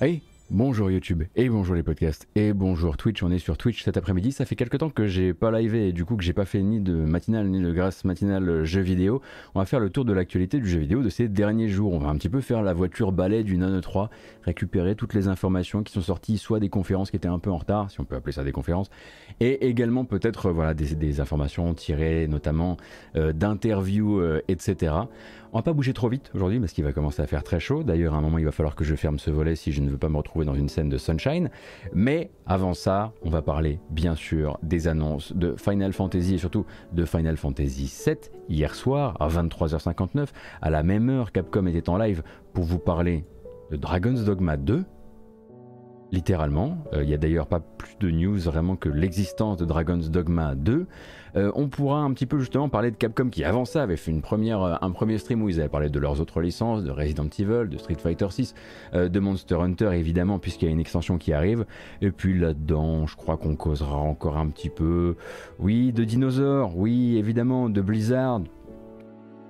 Hey, bonjour YouTube, et bonjour les podcasts, et bonjour Twitch. On est sur Twitch cet après-midi. Ça fait quelques temps que j'ai pas livé et du coup que j'ai pas fait ni de matinale ni de grâce matinale jeu vidéo. On va faire le tour de l'actualité du jeu vidéo de ces derniers jours. On va un petit peu faire la voiture balai du Nano 3, récupérer toutes les informations qui sont sorties, soit des conférences qui étaient un peu en retard, si on peut appeler ça des conférences, et également peut-être voilà des, informations tirées notamment euh, d'interviews, euh, etc. On va pas bouger trop vite aujourd'hui parce qu'il va commencer à faire très chaud. D'ailleurs, à un moment, il va falloir que je ferme ce volet si je ne veux pas me retrouver dans une scène de Sunshine. Mais avant ça, on va parler bien sûr des annonces de Final Fantasy et surtout de Final Fantasy VII hier soir à 23h59. À la même heure, Capcom était en live pour vous parler de Dragon's Dogma 2 littéralement. Euh, il n'y a d'ailleurs pas plus de news vraiment que l'existence de Dragon's Dogma 2. Euh, on pourra un petit peu justement parler de Capcom qui avant ça avait fait une euh, un premier stream où ils avaient parlé de leurs autres licences, de Resident Evil, de Street Fighter 6, de Monster Hunter évidemment puisqu'il y a une extension qui arrive. Et puis là-dedans, je crois qu'on causera encore un petit peu, oui, de dinosaures, oui évidemment, de Blizzard,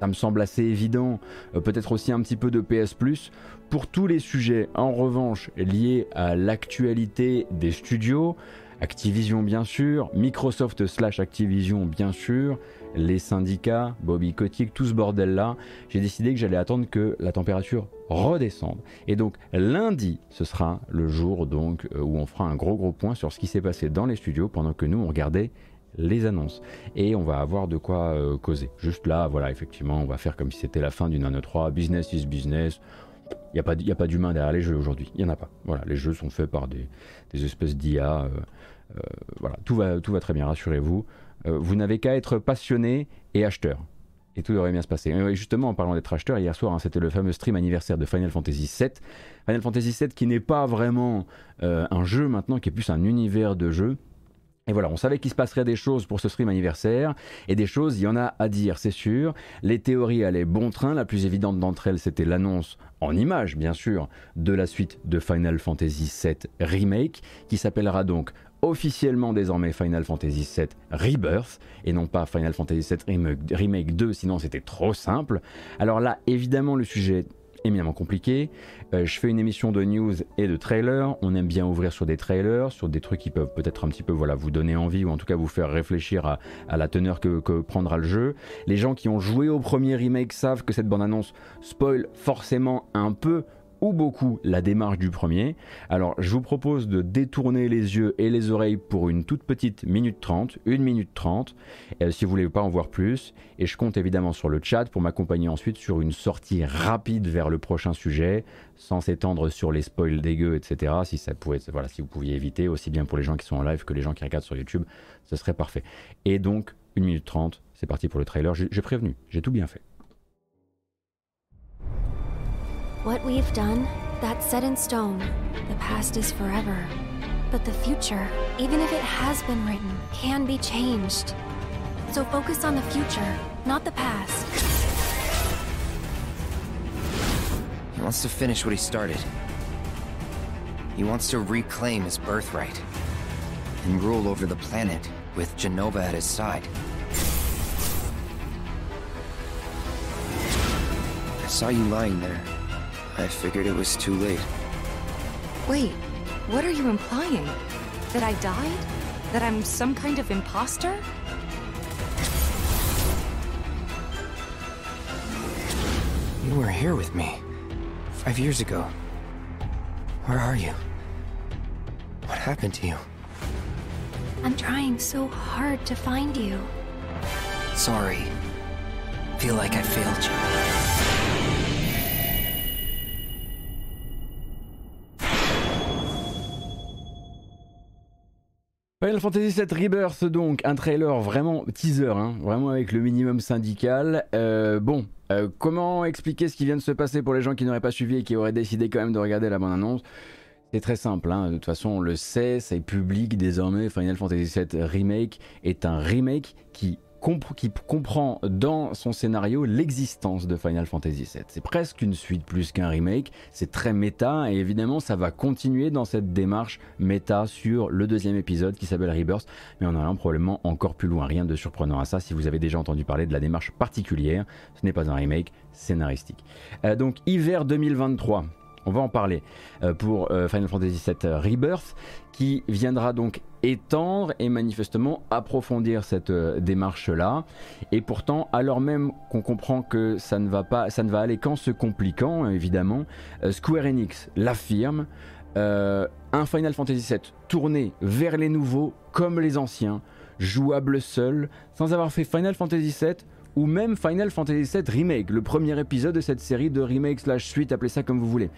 ça me semble assez évident, peut-être aussi un petit peu de PS Plus. Pour tous les sujets, en revanche, liés à l'actualité des studios, Activision bien sûr, Microsoft slash Activision bien sûr, les syndicats, Bobby Kotick, tout ce bordel là, j'ai décidé que j'allais attendre que la température redescende. Et donc lundi, ce sera le jour donc euh, où on fera un gros gros point sur ce qui s'est passé dans les studios pendant que nous on regardait les annonces. Et on va avoir de quoi euh, causer. Juste là, voilà, effectivement, on va faire comme si c'était la fin d'une année 3, business is business. Il n'y a pas, y a pas d'humain derrière les jeux aujourd'hui. Il n'y en a pas. Voilà, les jeux sont faits par des, espèces d'IA. Euh, voilà, tout va, tout va très bien, rassurez-vous. Euh, vous n'avez qu'à être passionné et acheteur. Et tout devrait bien se passer. Et justement, en parlant d'être acheteur, hier soir, hein, c'était le fameux stream anniversaire de Final Fantasy VII. Final Fantasy VII qui n'est pas vraiment un jeu maintenant, qui est plus un univers de jeu. Et voilà, on savait qu'il se passerait des choses pour ce stream anniversaire, et des choses, il y en a à dire, c'est sûr. Les théories allaient bon train, la plus évidente d'entre elles, c'était l'annonce, en image bien sûr, de la suite de Final Fantasy VII Remake, qui s'appellera donc officiellement désormais Final Fantasy VII Rebirth et non pas Final Fantasy VII Remake 2 sinon c'était trop simple. Alors là évidemment le sujet éminemment compliqué. Euh, je fais une émission de news et de trailers. On aime bien ouvrir sur des trailers, sur des trucs qui peuvent peut-être un petit peu voilà, vous donner envie ou en tout cas vous faire réfléchir à, la teneur que, que, prendra le jeu. Les gens qui ont joué au premier remake savent que cette bande-annonce spoil forcément un peu ou beaucoup la démarche du premier. Alors je vous propose de détourner les yeux et les oreilles pour une toute petite minute 30, une minute 30, euh, si vous voulez pas en voir plus. Et je compte évidemment sur le chat pour m'accompagner ensuite sur une sortie rapide vers le prochain sujet, sans s'étendre sur les spoils dégueux, etc. Si, ça pouvait, voilà, si vous pouviez éviter, aussi bien pour les gens qui sont en live que les gens qui regardent sur YouTube, ce serait parfait. Et donc, une minute 30, c'est parti pour le trailer. J'ai prévenu, j'ai tout bien fait. What we've done, that's set in stone. The past is forever. But the future, even if it has been written, can be changed. So focus on the future, not the past. He wants to finish what he started. He wants to reclaim his birthright. And rule over the planet with Genova at his side. I saw you lying there, I figured it was too late. Wait, what are you implying? That I died? That I'm some kind of imposter? You were here with me. Five years ago. Where are you? What happened to you? I'm trying so hard to find you. Sorry. Feel like I failed you. Final Fantasy VII Rebirth, donc un trailer vraiment teaser, hein, vraiment avec le minimum syndical. Euh, bon, euh, comment expliquer ce qui vient de se passer pour les gens qui n'auraient pas suivi et qui auraient décidé quand même de regarder la bande-annonce? C'est très simple, hein. de toute façon on le sait, c'est public désormais, Final Fantasy VII Remake est un remake qui qui comprend dans son scénario l'existence de Final Fantasy VII. C'est presque une suite plus qu'un remake, c'est très méta et évidemment ça va continuer dans cette démarche méta sur le deuxième épisode qui s'appelle Rebirth, mais en probablement encore plus loin. Rien de surprenant à ça si vous avez déjà entendu parler de la démarche particulière, ce n'est pas un remake scénaristique. Euh, donc hiver 2023, on va en parler pour Final Fantasy VII Rebirth, qui viendra donc étendre et manifestement approfondir cette démarche-là. Et pourtant, alors même qu'on comprend que ça ne va pas, ça ne va aller qu'en se compliquant, évidemment, Square Enix l'affirme. un Final Fantasy VII tourné vers les nouveaux comme les anciens, jouable seul, sans avoir fait Final Fantasy VII ou même Final Fantasy VII Remake, le premier épisode de cette série de remake slash suite, appelez ça comme vous voulez.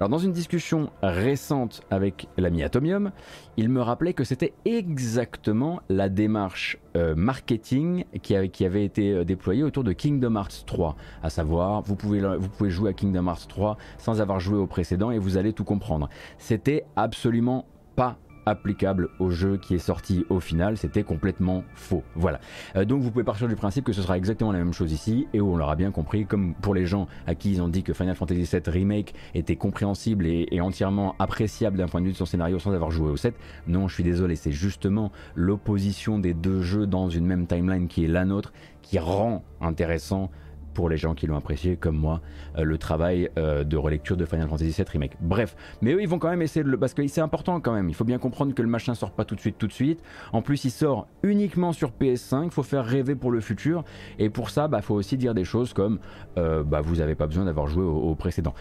Alors dans une discussion récente avec l'ami Atomium, il me rappelait que c'était exactement la démarche euh, marketing qui, avait été euh, déployée autour de Kingdom Hearts 3. À savoir, vous pouvez, vous pouvez jouer à Kingdom Hearts 3 sans avoir joué au précédent et vous allez tout comprendre. C'était absolument pas applicable au jeu qui est sorti au final, c'était complètement faux. Voilà. Euh, donc vous pouvez partir du principe que ce sera exactement la même chose ici et on l'aura bien compris, comme pour les gens à qui ils ont dit que Final Fantasy VII Remake était compréhensible et, et entièrement appréciable d'un point de vue de son scénario sans avoir joué au 7. Non, je suis désolé, c'est justement l'opposition des deux jeux dans une même timeline qui est la nôtre qui rend intéressant pour les gens qui l'ont apprécié comme moi euh, le travail euh, de relecture de Final Fantasy VII Remake. Bref, mais eux ils vont quand même essayer de le parce que c'est important quand même. Il faut bien comprendre que le machin sort pas tout de suite tout de suite. En plus il sort uniquement sur PS5. Il faut faire rêver pour le futur et pour ça bah faut aussi dire des choses comme euh, bah vous avez pas besoin d'avoir joué au précédent.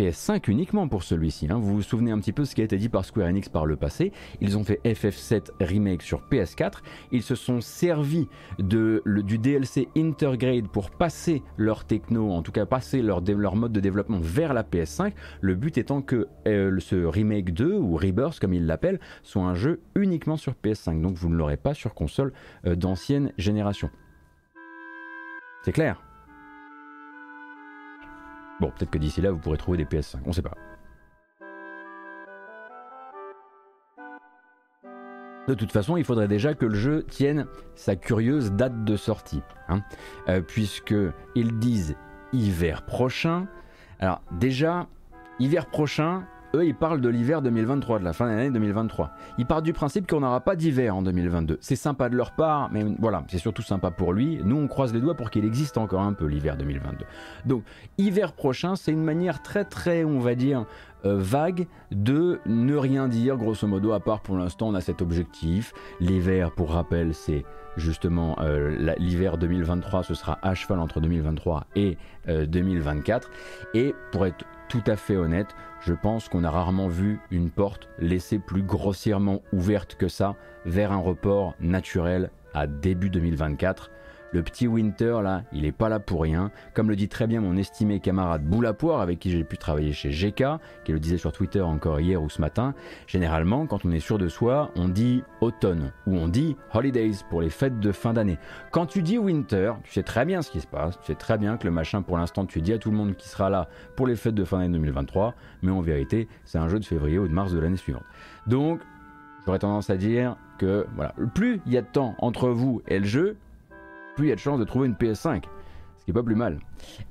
PS5 uniquement pour celui-ci. Hein. Vous vous souvenez un petit peu ce qui a été dit par Square Enix par le passé. Ils ont fait FF7 Remake sur PS4. Ils se sont servis du DLC Intergrade pour passer leur techno, en tout cas passer leur, leur mode de développement vers la PS5. Le but étant que euh, ce Remake 2 ou Rebirth comme ils l'appellent soit un jeu uniquement sur PS5. Donc vous ne l'aurez pas sur console euh, d'ancienne génération. C'est clair? Bon, peut-être que d'ici là, vous pourrez trouver des PS5, on sait pas. De toute façon, il faudrait déjà que le jeu tienne sa curieuse date de sortie, hein, euh, puisqu'ils disent hiver prochain. Alors déjà, hiver prochain, eux, ils parlent de l'hiver 2023, de la fin de l'année 2023. Ils partent du principe qu'on n'aura pas d'hiver en 2022. C'est sympa de leur part, mais voilà, c'est surtout sympa pour lui. Nous, on croise les doigts pour qu'il existe encore un peu l'hiver 2022. Donc, hiver prochain, c'est une manière très très, on va dire, euh, vague de ne rien dire, grosso modo, à part pour l'instant, on a cet objectif. L'hiver, pour rappel, c'est justement euh, l'hiver 2023, ce sera à cheval entre 2023 et 2024. Euh, et pour être tout à fait honnête, je pense qu'on a rarement vu une porte laissée plus grossièrement ouverte que ça vers un report naturel à début 2024 le petit Winter, là, il est pas là pour rien. Comme le dit très bien mon estimé camarade Boulapoire, avec qui j'ai pu travailler chez GK, qui le disait sur Twitter encore hier ou ce matin, généralement, quand on est sûr de soi, on dit automne ou on dit holidays pour les fêtes de fin d'année. Quand tu dis winter, tu sais très bien ce qui se passe, tu sais très bien que le machin, pour l'instant, tu dis à tout le monde qui sera là pour les fêtes de fin d'année 2023, mais en vérité, c'est un jeu de février ou de mars de l'année suivante. Donc, j'aurais tendance à dire que, voilà, plus il y a de temps entre vous et le jeu, plus il y a de chances de trouver une PS5. Ce qui est pas plus mal.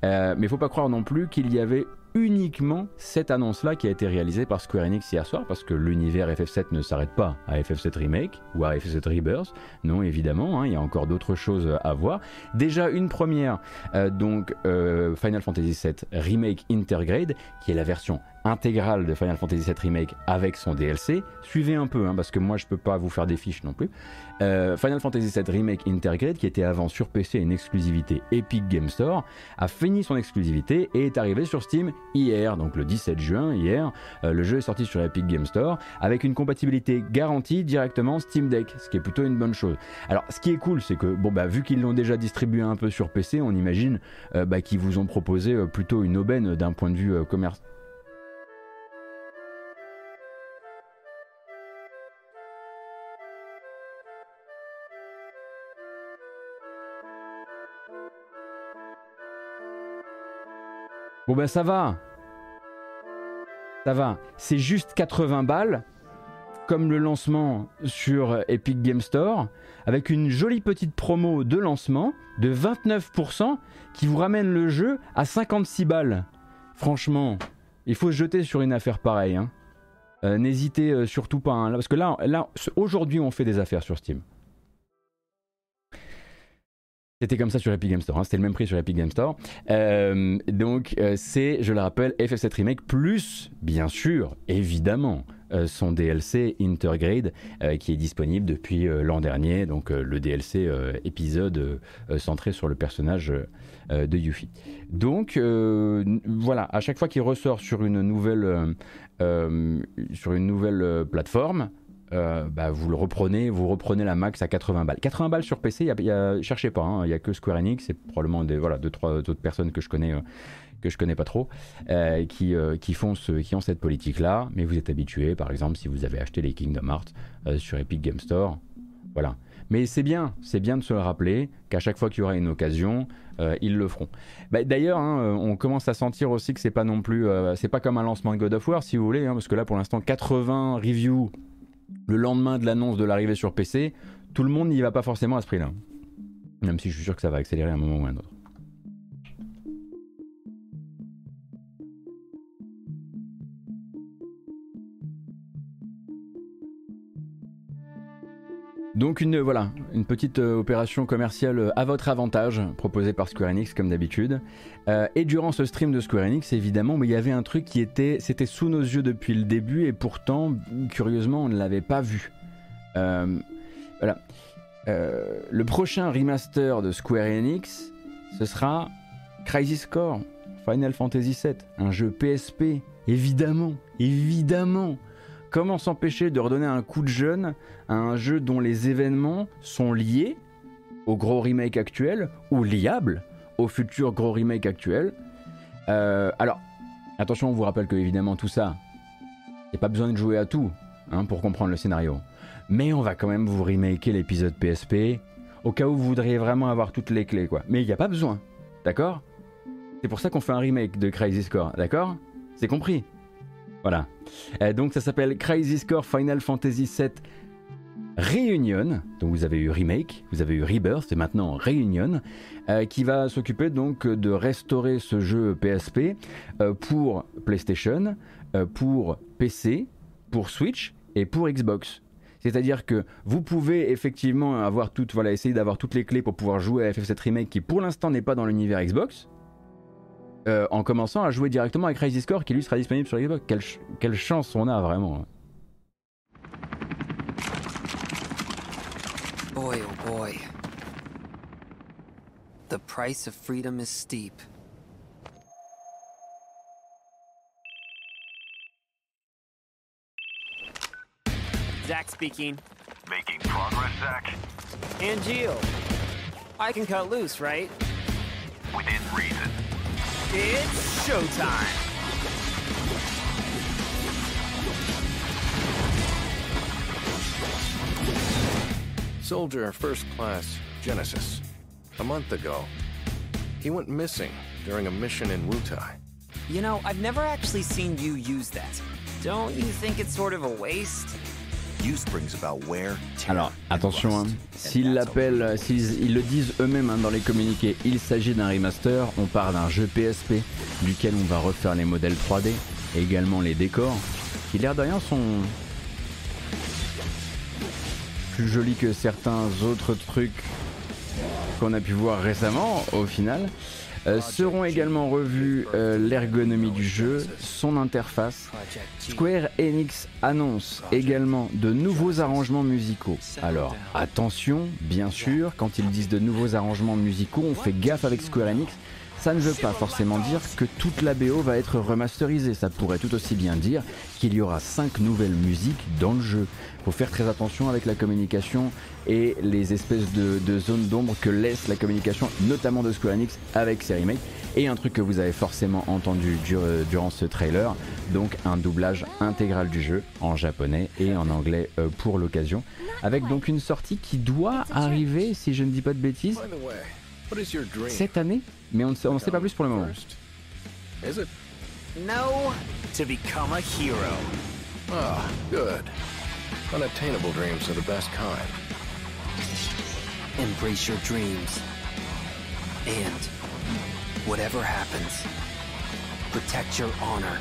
Euh, mais il faut pas croire non plus qu'il y avait uniquement cette annonce-là qui a été réalisée par Square Enix hier soir, parce que l'univers FF7 ne s'arrête pas à FF7 Remake ou à FF7 Rebirth. Non, évidemment, hein, il y a encore d'autres choses à voir. Déjà une première, euh, donc euh, Final Fantasy VII Remake Intergrade, qui est la version intégrale de Final Fantasy VII Remake avec son DLC. Suivez un peu, hein, parce que moi je peux pas vous faire des fiches non plus. Euh, Final Fantasy VII Remake Intergrade, qui était avant sur PC une exclusivité Epic Game Store, a fini son exclusivité et est arrivé sur Steam hier, donc le 17 juin, hier. Euh, le jeu est sorti sur Epic Game Store avec une compatibilité garantie directement Steam Deck, ce qui est plutôt une bonne chose. Alors, ce qui est cool, c'est que, bon, bah, vu qu'ils l'ont déjà distribué un peu sur PC, on imagine euh, bah, qu'ils vous ont proposé plutôt une aubaine d'un point de vue commerce Bon ben ça va. Ça va. C'est juste 80 balles, comme le lancement sur Epic Game Store, avec une jolie petite promo de lancement de 29% qui vous ramène le jeu à 56 balles. Franchement, il faut se jeter sur une affaire pareille. Hein. Euh, n'hésitez euh, surtout pas, hein, parce que là, là aujourd'hui on fait des affaires sur Steam. C'était comme ça sur Epic Game Store, hein. c'était le même prix sur Epic Game Store. Euh, donc euh, c'est, je le rappelle, FF7 Remake plus, bien sûr, évidemment, euh, son DLC Intergrade qui est disponible depuis l'an dernier, donc le DLC épisode centré sur le personnage de Yuffie. Donc voilà, à chaque fois qu'il ressort sur une nouvelle, sur une nouvelle plateforme, euh, bah, vous le reprenez, vous reprenez la max à 80 balles. 80 balles sur PC, y cherchez pas, hein. il n'y a que Square Enix et probablement des, voilà, deux, trois autres personnes que je connais, euh, que je connais pas trop, euh, qui, qui, font ce, qui ont cette politique-là, mais vous êtes habitué, par exemple, si vous avez acheté les Kingdom Hearts sur Epic Game Store, voilà. Mais c'est bien, c'est bien de se le rappeler qu'à chaque fois qu'il y aura une occasion, ils le feront. Bah, d'ailleurs, hein, on commence à sentir aussi que c'est pas non plus, c'est pas comme un lancement de God of War, si vous voulez, hein, parce que là, pour l'instant, 80 reviews le lendemain de l'annonce de l'arrivée sur PC, tout le monde n'y va pas forcément à ce prix-là. Même si je suis sûr que ça va accélérer à un moment ou à un autre. Donc une voilà, une petite euh, opération commerciale euh, à votre avantage proposée par Square Enix comme d'habitude. Euh, et durant ce stream de Square Enix, évidemment, mais il y avait un truc qui était, c'était sous nos yeux depuis le début et pourtant, curieusement, on ne l'avait pas vu. voilà. le prochain remaster de Square Enix, ce sera Crisis Core Final Fantasy VII, un jeu PSP, évidemment, évidemment. Comment s'empêcher de redonner un coup de jeune à un jeu dont les événements sont liés au gros remake actuel ou liables au futur gros remake actuel? Euh, Alors, attention, on vous rappelle que évidemment tout ça, il n'y a pas besoin de jouer à tout hein, pour comprendre le scénario. Mais on va quand même vous remaker l'épisode PSP au cas où vous voudriez vraiment avoir toutes les clés, quoi. Mais il n'y a pas besoin, d'accord? C'est pour ça qu'on fait un remake de Crazy Score, d'accord? C'est compris voilà. Euh, donc ça s'appelle Crazy Score Final Fantasy VII Reunion. Donc vous avez eu Remake, vous avez eu Rebirth et maintenant Reunion, euh, qui va s'occuper donc de restaurer ce jeu PSP euh, pour PlayStation, pour PC, pour Switch et pour Xbox. C'est-à-dire que vous pouvez effectivement avoir toutes, voilà, essayer d'avoir toutes les clés pour pouvoir jouer à FF7 Remake qui pour l'instant n'est pas dans l'univers Xbox. Euh, en commençant à jouer directement avec Crazy Score qui lui sera disponible sur Xbox. Quelle, quelle chance on a vraiment. Boy oh boy. The price of freedom is steep. Zach speaking. Making progress, Zach? And Geo. I can cut loose, right? Within reason. It's showtime! Soldier First Class Genesis. A month ago, he went missing during a mission in Wutai. You know, I've never actually seen you use that. Don't you think it's sort of a waste? Alors, attention, hein. s'ils l'appellent, s'ils le disent eux-mêmes hein, dans les communiqués, il s'agit d'un remaster, on part d'un jeu PSP, duquel on va refaire les modèles 3D, et également les décors, qui l'air de rien sont plus jolis que certains autres trucs qu'on a pu voir récemment au final. Euh, seront également revus euh, l'ergonomie du jeu, son interface. Square Enix annonce également de nouveaux arrangements musicaux. Alors attention, bien sûr, quand ils disent de nouveaux arrangements musicaux, on fait gaffe avec Square Enix. Ça ne veut pas forcément dire que toute la BO va être remasterisée. Ça pourrait tout aussi bien dire qu'il y aura 5 nouvelles musiques dans le jeu. Faut faire très attention avec la communication et les espèces de, zones d'ombre que laisse la communication, notamment de Square Enix avec ses remakes. Et un truc que vous avez forcément entendu euh, durant ce trailer, donc un doublage intégral du jeu en japonais et en anglais euh, pour l'occasion, avec donc une sortie qui doit arriver, si je ne dis pas de bêtises, cette année, mais on ne sait pas plus pour le moment. Is it? No, to become a hero. Ah, good. Unattainable dreams are the best kind. Embrace your dreams. And whatever happens, protect your honor.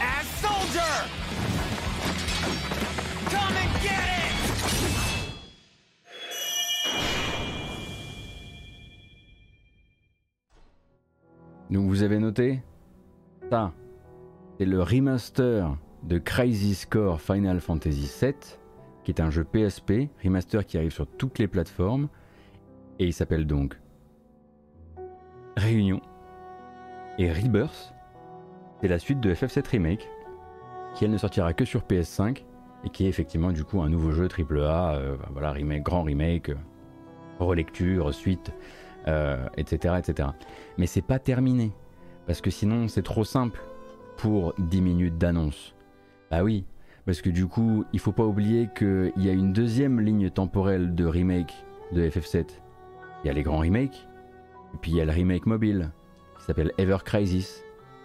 As soldier! Come and get it! Donc vous avez noté Ça, c'est le remaster de Crisis Core Final Fantasy VII, qui est un jeu PSP, remaster qui arrive sur toutes les plateformes, et il s'appelle donc Réunion. Et Rebirth, c'est la suite de FF7 Remake, qui elle ne sortira que sur PS5, et qui est effectivement du coup un nouveau jeu AAA, euh, voilà, remake, grand remake, relecture, suite, euh, etc., etc. Mais c'est pas terminé, parce que sinon c'est trop simple pour 10 minutes d'annonce. Bah oui, parce que du coup, il faut pas oublier qu'il y a une deuxième ligne temporelle de remake de FF7. Il y a les grands remakes, et puis il y a le remake mobile, qui s'appelle Ever Crisis.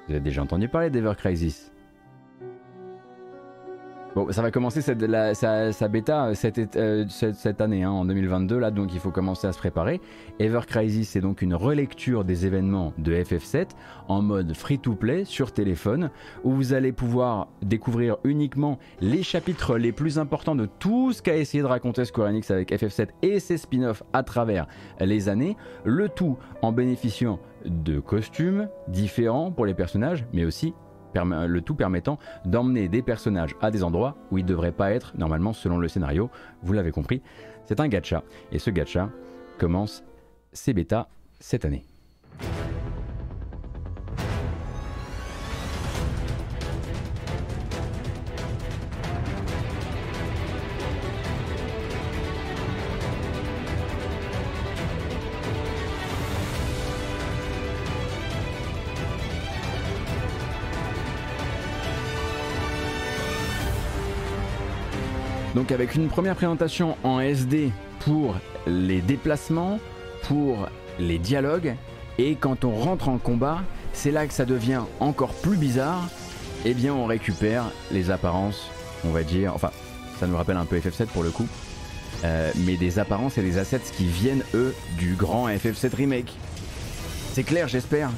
Vous avez déjà entendu parler d'Ever Crisis? Bon, ça va commencer sa, bêta euh, cette, année, hein, en 2022, là, donc il faut commencer à se préparer. Ever Crisis, c'est donc une relecture des événements de FF7 en mode free-to-play sur téléphone, où vous allez pouvoir découvrir uniquement les chapitres les plus importants de tout ce qu'a essayé de raconter Square Enix avec FF7 et ses spin-offs à travers les années, le tout en bénéficiant de costumes différents pour les personnages, mais aussi le tout permettant d'emmener des personnages à des endroits où ils ne devraient pas être normalement selon le scénario. Vous l'avez compris, c'est un gacha. Et ce gacha commence ses bêtas cette année. Donc avec une première présentation en SD pour les déplacements, pour les dialogues, et quand on rentre en combat, c'est là que ça devient encore plus bizarre, et eh bien on récupère les apparences, on va dire, enfin ça nous rappelle un peu FF7 pour le coup, euh, mais des apparences et des assets qui viennent eux du grand FF7 remake. C'est clair j'espère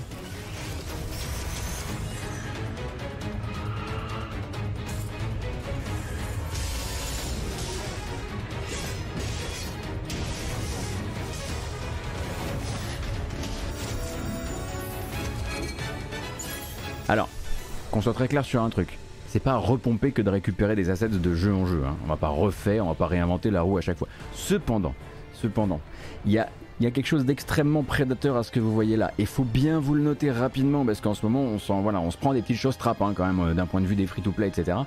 qu'on soit très clair sur un truc. C'est pas repomper que de récupérer des assets de jeu en jeu. Hein. On va pas refaire, on va pas réinventer la roue à chaque fois. Cependant, cependant, il y a, quelque chose d'extrêmement prédateur à ce que vous voyez là. Et faut bien vous le noter rapidement parce qu'en ce moment, on, voilà, on se prend des petites choses trappes hein, quand même euh, d'un point de vue des free-to-play, etc.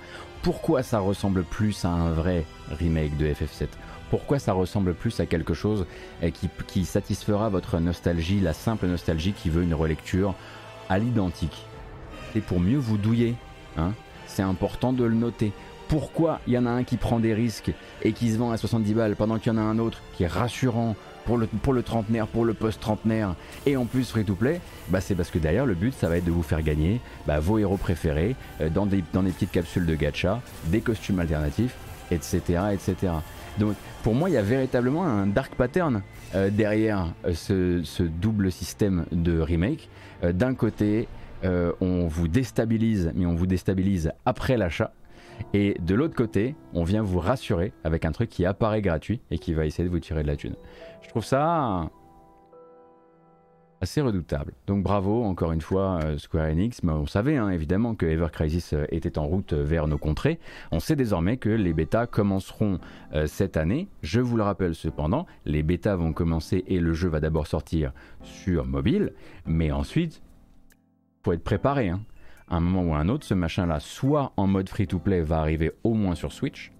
Pourquoi ça ressemble plus à un vrai remake de FF7 pourquoi ça ressemble plus à quelque chose qui, qui satisfera votre nostalgie, la simple nostalgie qui veut une relecture à l'identique? Pour mieux vous douiller. Hein. c'est important de le noter. Pourquoi il y en a un qui prend des risques et qui se vend à 70 balles pendant qu'il y en a un autre qui est rassurant pour le, pour le trentenaire, pour le post-trentenaire et en plus free to play? Bah c'est parce que derrière le but ça va être de vous faire gagner bah, vos héros préférés euh, dans, des, dans des petites capsules de gacha, des costumes alternatifs, etc. etc. Donc pour moi il y a véritablement un dark pattern euh, derrière euh, ce, double système de remake. D'un côté, euh, on vous déstabilise, mais on vous déstabilise après l'achat. Et de l'autre côté, on vient vous rassurer avec un truc qui apparaît gratuit et qui va essayer de vous tirer de la thune. Je trouve ça assez redoutable. Donc bravo encore une fois euh, Square Enix. Mais on savait hein, évidemment que Ever Crisis euh, était en route vers nos contrées. On sait désormais que les bêtas commenceront cette année. Je vous le rappelle cependant, les bêtas vont commencer et le jeu va d'abord sortir sur mobile, mais ensuite faut être préparé. Hein. À un moment ou un autre, ce machin-là, soit en mode free-to-play, va arriver au moins sur Switch,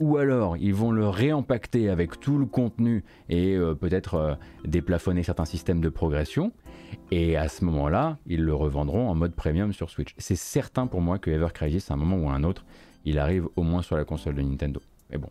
ou alors ils vont le réempacter avec tout le contenu et euh, peut-être euh, déplafonner certains systèmes de progression. Et à ce moment-là, ils le revendront en mode premium sur Switch. C'est certain pour moi que Ever Crisis, à un moment ou à un autre, il arrive au moins sur la console de Nintendo. Mais bon,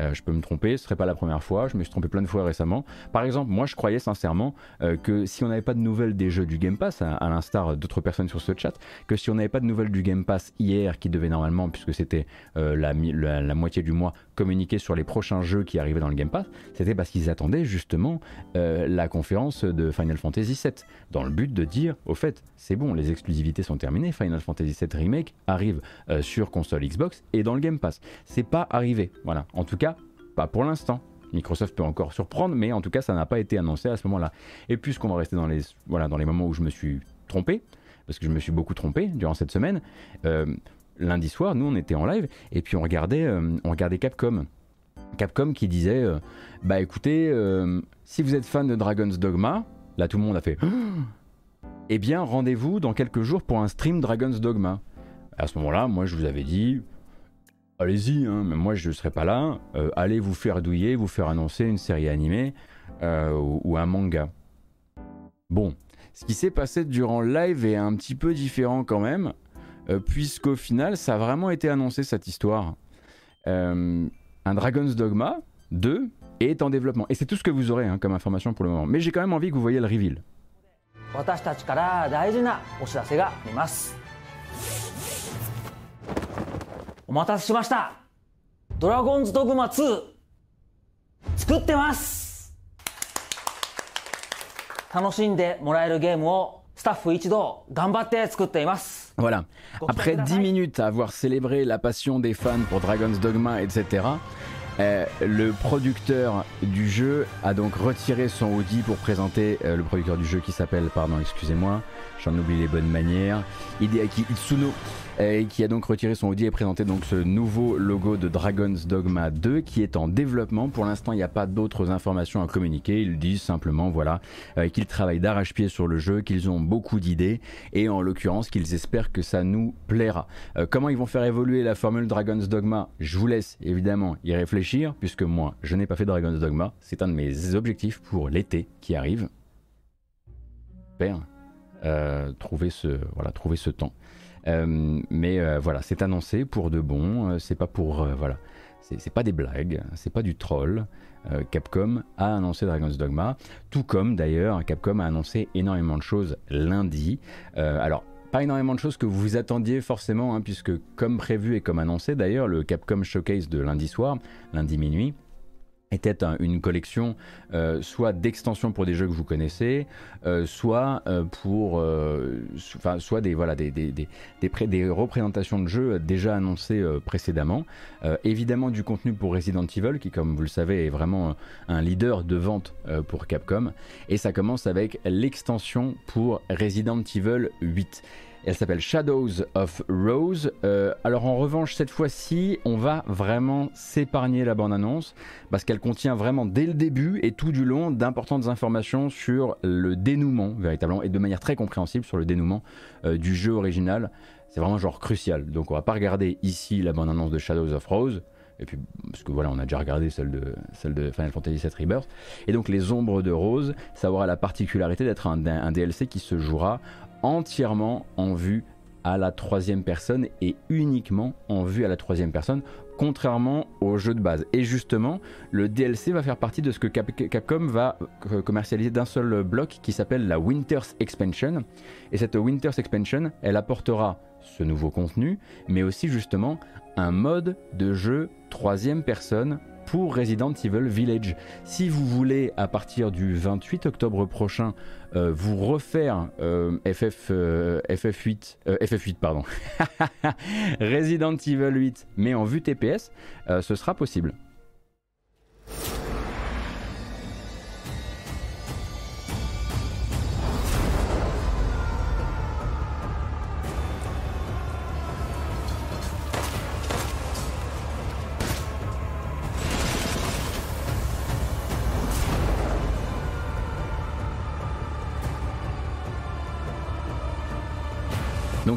euh, je peux me tromper, ce serait pas la première fois, je me suis trompé plein de fois récemment. Par exemple, moi je croyais sincèrement euh, que si on n'avait pas de nouvelles des jeux du Game Pass, à, l'instar d'autres personnes sur ce chat, que si on n'avait pas de nouvelles du Game Pass hier, qui devait normalement, puisque c'était euh, la, la, moitié du mois, communiquer sur les prochains jeux qui arrivaient dans le Game Pass, c'était parce qu'ils attendaient justement la conférence de Final Fantasy VII, dans le but de dire, au fait, c'est bon, les exclusivités sont terminées, Final Fantasy VII Remake arrive sur console Xbox et dans le Game Pass. C'est pas arrivé, voilà. En tout cas, pas pour l'instant. Microsoft peut encore surprendre, mais en tout cas, ça n'a pas été annoncé à ce moment-là. Et puisqu'on va rester dans les, voilà, dans les moments où je me suis trompé, parce que je me suis beaucoup trompé durant cette semaine. lundi soir, nous on était en live et puis on regardait, on regardait Capcom. Capcom qui disait Bah écoutez, si vous êtes fan de Dragon's Dogma, là tout le monde a fait Eh bien, rendez-vous dans quelques jours pour un stream Dragon's Dogma. À ce moment-là, moi je vous avais dit allez-y, hein, mais moi je ne serai pas là. Euh, allez vous faire douiller, vous faire annoncer une série animée euh, ou, un manga. Bon, ce qui s'est passé durant le live est un petit peu différent quand même, euh, puisqu'au final, ça a vraiment été annoncé cette histoire. un Dragon's Dogma 2 est en développement. Et c'est tout ce que vous aurez hein, comme information pour le moment. Mais j'ai quand même envie que vous voyez le reveal. お待たせしましたドラゴンズドグマ2作ってます楽しんでもらえるゲームをスタッフ一同頑張って作っています Voilà. Après 10 minutes à avoir célébré la passion des fans pour Dragon's Dogma, etc., euh, le producteur du jeu a donc retiré son Audi pour présenter euh, le producteur du jeu qui s'appelle, pardon, excusez-moi, j'en oublie les bonnes manières, Hideaki Itsuno, et qui a donc retiré son Audi et présenté donc ce nouveau logo de Dragon's Dogma 2 qui est en développement. Pour l'instant, il n'y a pas d'autres informations à communiquer. Ils disent simplement voilà euh, qu'ils travaillent d'arrache-pied sur le jeu, qu'ils ont beaucoup d'idées et en l'occurrence qu'ils espèrent que ça nous plaira. Euh, comment ils vont faire évoluer la formule Dragon's Dogma? Je vous laisse évidemment y réfléchir puisque moi je n'ai pas fait Dragon's Dogma. C'est un de mes objectifs pour l'été qui arrive. Père, euh, trouver ce voilà trouver ce temps. Euh, mais euh, voilà, c'est annoncé pour de bon. Euh, c'est pas pour voilà, c'est pas des blagues, c'est pas du troll. Capcom a annoncé Dragon's Dogma, tout comme d'ailleurs Capcom a annoncé énormément de choses lundi. alors pas énormément de choses que vous attendiez forcément, hein, puisque comme prévu et comme annoncé d'ailleurs, le Capcom Showcase de lundi soir, lundi minuit, était une collection euh, soit d'extensions pour des jeux que vous connaissez, euh, soit euh, pour, enfin, soit des voilà des des, des, des, représentations de jeux déjà annoncées précédemment. évidemment du contenu pour Resident Evil qui, comme vous le savez, est vraiment un leader de vente pour Capcom. Et ça commence avec l'extension pour Resident Evil 8. Elle s'appelle Shadows of Rose. Euh, alors en revanche, cette fois-ci, on va vraiment s'épargner la bande-annonce parce qu'elle contient vraiment dès le début et tout du long d'importantes informations sur le dénouement, véritablement, et de manière très compréhensible sur le dénouement euh, du jeu original. C'est vraiment genre crucial. Donc on va pas regarder ici la bande-annonce de Shadows of Rose. Et puis, parce que voilà, on a déjà regardé celle de, celle de Final Fantasy VII Rebirth. Et donc, Les Ombres de Rose, ça aura la particularité d'être un, un, DLC qui se jouera entièrement en vue à la troisième personne et uniquement en vue à la troisième personne, contrairement au jeu de base. Et justement, le DLC va faire partie de ce que Capcom va euh, commercialiser d'un seul bloc qui s'appelle la Winter's Expansion. Et cette Winter's Expansion, elle apportera ce nouveau contenu, mais aussi justement un mode de jeu troisième personne pour Resident Evil Village. Si vous voulez, à partir du 28 octobre prochain, euh, vous refaire FF, FF8, FF8 pardon, Resident Evil 8, mais en vue TPS, euh, ce sera possible.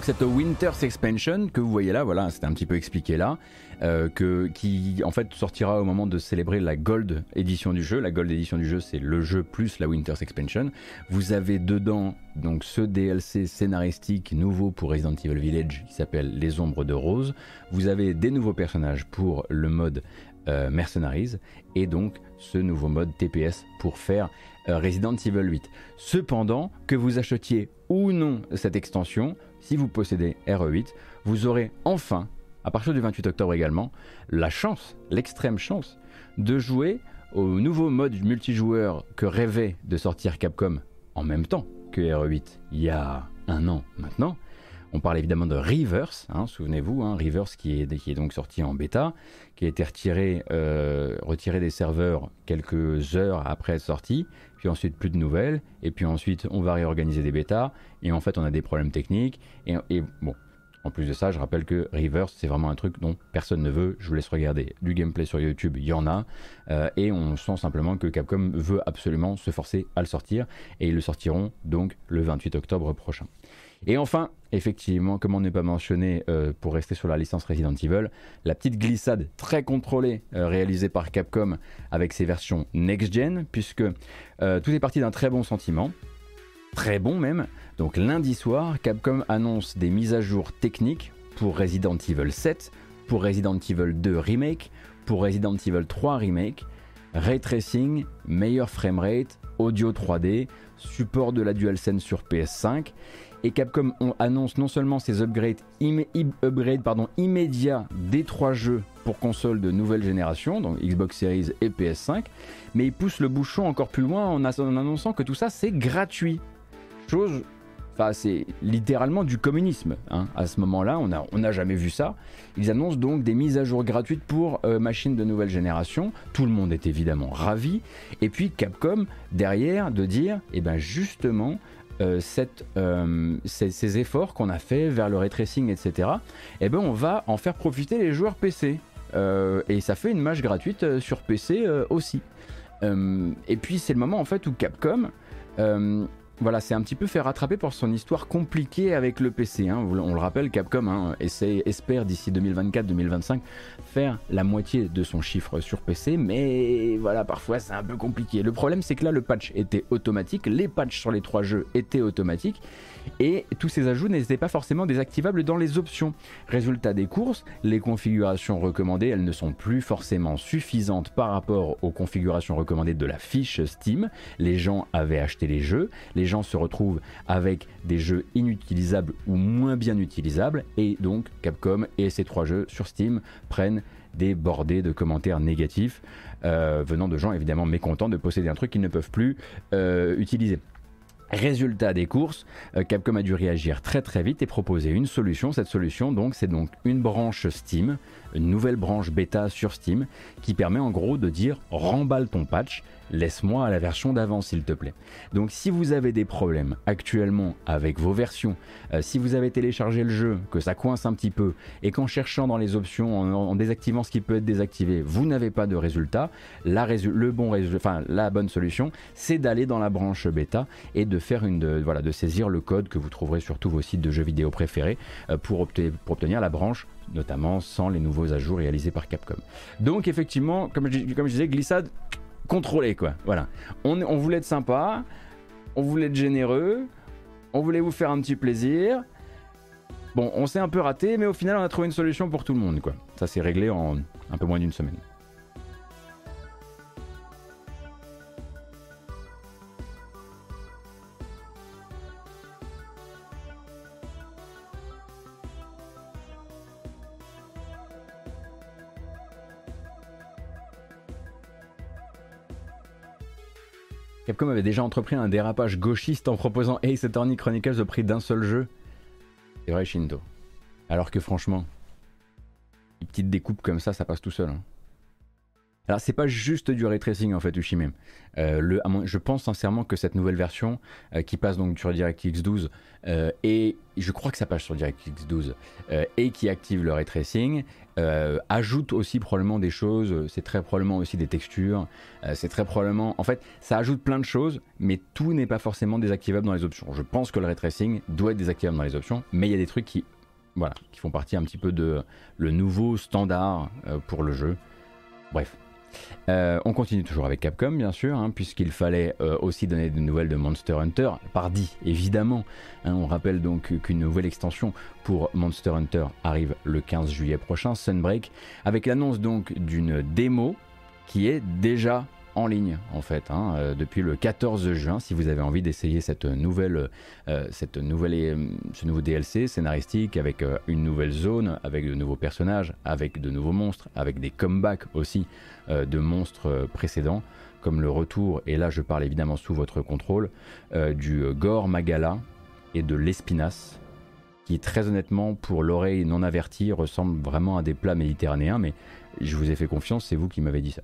Donc cette Winter's Expansion que vous voyez là, voilà, c'était un petit peu expliqué là, euh, qui en fait sortira au moment de célébrer la Gold édition du jeu. La Gold édition du jeu, c'est le jeu plus la Winter's Expansion. Vous avez dedans donc ce DLC scénaristique nouveau pour Resident Evil Village qui s'appelle Les Ombres de Rose. Vous avez des nouveaux personnages pour le mode euh, Mercenaries et donc ce nouveau mode TPS pour faire Resident Evil 8. Cependant, que vous achetiez ou non cette extension, si vous possédez RE8, vous aurez enfin, à partir du 28 octobre également, la chance, l'extrême chance, de jouer au nouveau mode multijoueur que rêvait de sortir Capcom en même temps que RE8 il y a un an maintenant. On parle évidemment de Reverse, hein, souvenez-vous, hein, Reverse qui est, qui est, donc sorti en bêta, qui a été retiré, euh, retiré des serveurs quelques heures après être sorti, puis ensuite plus de nouvelles, et puis ensuite on va réorganiser des bêtas, et en fait on a des problèmes techniques, et, bon, en plus de ça, je rappelle que Reverse, c'est vraiment un truc dont personne ne veut. Je vous laisse regarder du gameplay sur YouTube, il y en a. Euh, et on sent simplement que Capcom veut absolument se forcer à le sortir. Et ils le sortiront donc le 28 octobre prochain. Et enfin, effectivement, comment ne pas mentionner, euh, pour rester sur la licence Resident Evil, la petite glissade très contrôlée euh, réalisée par Capcom avec ses versions next-gen, puisque tout est parti d'un très bon sentiment, très bon même. Donc lundi soir, Capcom annonce des mises à jour techniques pour Resident Evil 7, pour Resident Evil 2 Remake, pour Resident Evil 3 Remake, ray tracing, meilleur framerate, audio 3D, support de la DualSense sur PS5. Et Capcom annonce non seulement ses upgrades, immédiats des trois jeux pour consoles de nouvelle génération, donc Xbox Series et PS5, mais il pousse le bouchon encore plus loin en annonçant que tout ça c'est gratuit. Chose Enfin, c'est littéralement du communisme. Hein. À ce moment-là, on n'a on jamais vu ça. Ils annoncent donc des mises à jour gratuites pour euh, machines de nouvelle génération. Tout le monde est évidemment ravi. Et puis Capcom, derrière, de dire, eh ben justement, cette, euh, ces, efforts qu'on a fait vers le ray tracing, etc., eh ben on va en faire profiter les joueurs PC. et ça fait une mâche gratuite sur PC aussi. et puis c'est le moment en fait où Capcom voilà, c'est un petit peu fait rattraper pour son histoire compliquée avec le PC. Hein. On le rappelle, Capcom hein, essaie, espère d'ici 2024-2025 faire la moitié de son chiffre sur PC, mais voilà, parfois c'est un peu compliqué. Le problème, c'est que là, le patch était automatique, les patchs sur les trois jeux étaient automatiques, et tous ces ajouts n'étaient pas forcément désactivables dans les options. Résultat des courses, les configurations recommandées, elles ne sont plus forcément suffisantes par rapport aux configurations recommandées de la fiche Steam. Les gens avaient acheté les jeux, les gens se retrouvent avec des jeux inutilisables ou moins bien utilisables, et donc Capcom et ces trois jeux sur Steam prennent des bordées de commentaires négatifs euh, venant de gens évidemment mécontents de posséder un truc qu'ils ne peuvent plus euh, utiliser. Résultat des courses, euh, Capcom a dû réagir très très vite et proposer une solution. Cette solution, donc, c'est donc une branche Steam, une nouvelle branche bêta sur Steam, qui permet en gros de dire remballe ton patch laisse-moi la version d'avant s'il te plaît. Donc si vous avez des problèmes actuellement avec vos versions, euh, si vous avez téléchargé le jeu, que ça coince un petit peu, et qu'en cherchant dans les options, en, désactivant ce qui peut être désactivé, vous n'avez pas de résultat, la, bonne solution, c'est d'aller dans la branche bêta et de faire une, voilà, de saisir le code que vous trouverez sur tous vos sites de jeux vidéo préférés euh, pour, pour obtenir la branche notamment sans les nouveaux ajouts réalisés par Capcom. Donc effectivement, comme je, comme je disais, glissade contrôlé quoi. Voilà. On, on voulait être sympa, on voulait être généreux, on voulait vous faire un petit plaisir. Bon, on s'est un peu raté, mais au final, on a trouvé une solution pour tout le monde, quoi. Ça s'est réglé en un peu moins d'une semaine. Capcom avait déjà entrepris un dérapage gauchiste en proposant Ace Attorney Chronicles au prix d'un seul jeu. C'est vrai, Shinto. Alors que franchement, une petite découpe comme ça, ça passe tout seul. Hein. C'est pas juste du ray tracing en fait Ushime. Euh, je pense sincèrement que cette nouvelle version euh, qui passe donc sur DirectX 12 euh, et je crois que ça passe sur DirectX 12 et qui active le ray tracing ajoute aussi probablement des choses. C'est très probablement aussi des textures. c'est très probablement en fait ça ajoute plein de choses, mais tout n'est pas forcément désactivable dans les options. Je pense que le ray tracing doit être désactivable dans les options, mais il y a des trucs qui voilà qui font partie un petit peu de le nouveau standard pour le jeu. Bref, euh, on continue toujours avec Capcom, bien sûr, hein, puisqu'il fallait euh, aussi donner des nouvelles de Monster Hunter, pardi évidemment. Hein, on rappelle donc qu'une nouvelle extension pour Monster Hunter arrive le 15 juillet prochain, Sunbreak, avec l'annonce donc d'une démo qui est déjà en ligne en fait hein, euh, depuis le 14 juin si vous avez envie d'essayer cette nouvelle, euh, cette nouvelle euh, ce nouveau DLC scénaristique avec une nouvelle zone avec de nouveaux personnages avec de nouveaux monstres avec des comebacks aussi de monstres précédents comme le retour et là je parle évidemment sous votre contrôle du Gore Magala et de l'Espinas qui très honnêtement, pour l'oreille non avertie, ressemblent vraiment à des plats méditerranéens, mais je vous ai fait confiance, c'est vous qui m'avez dit ça.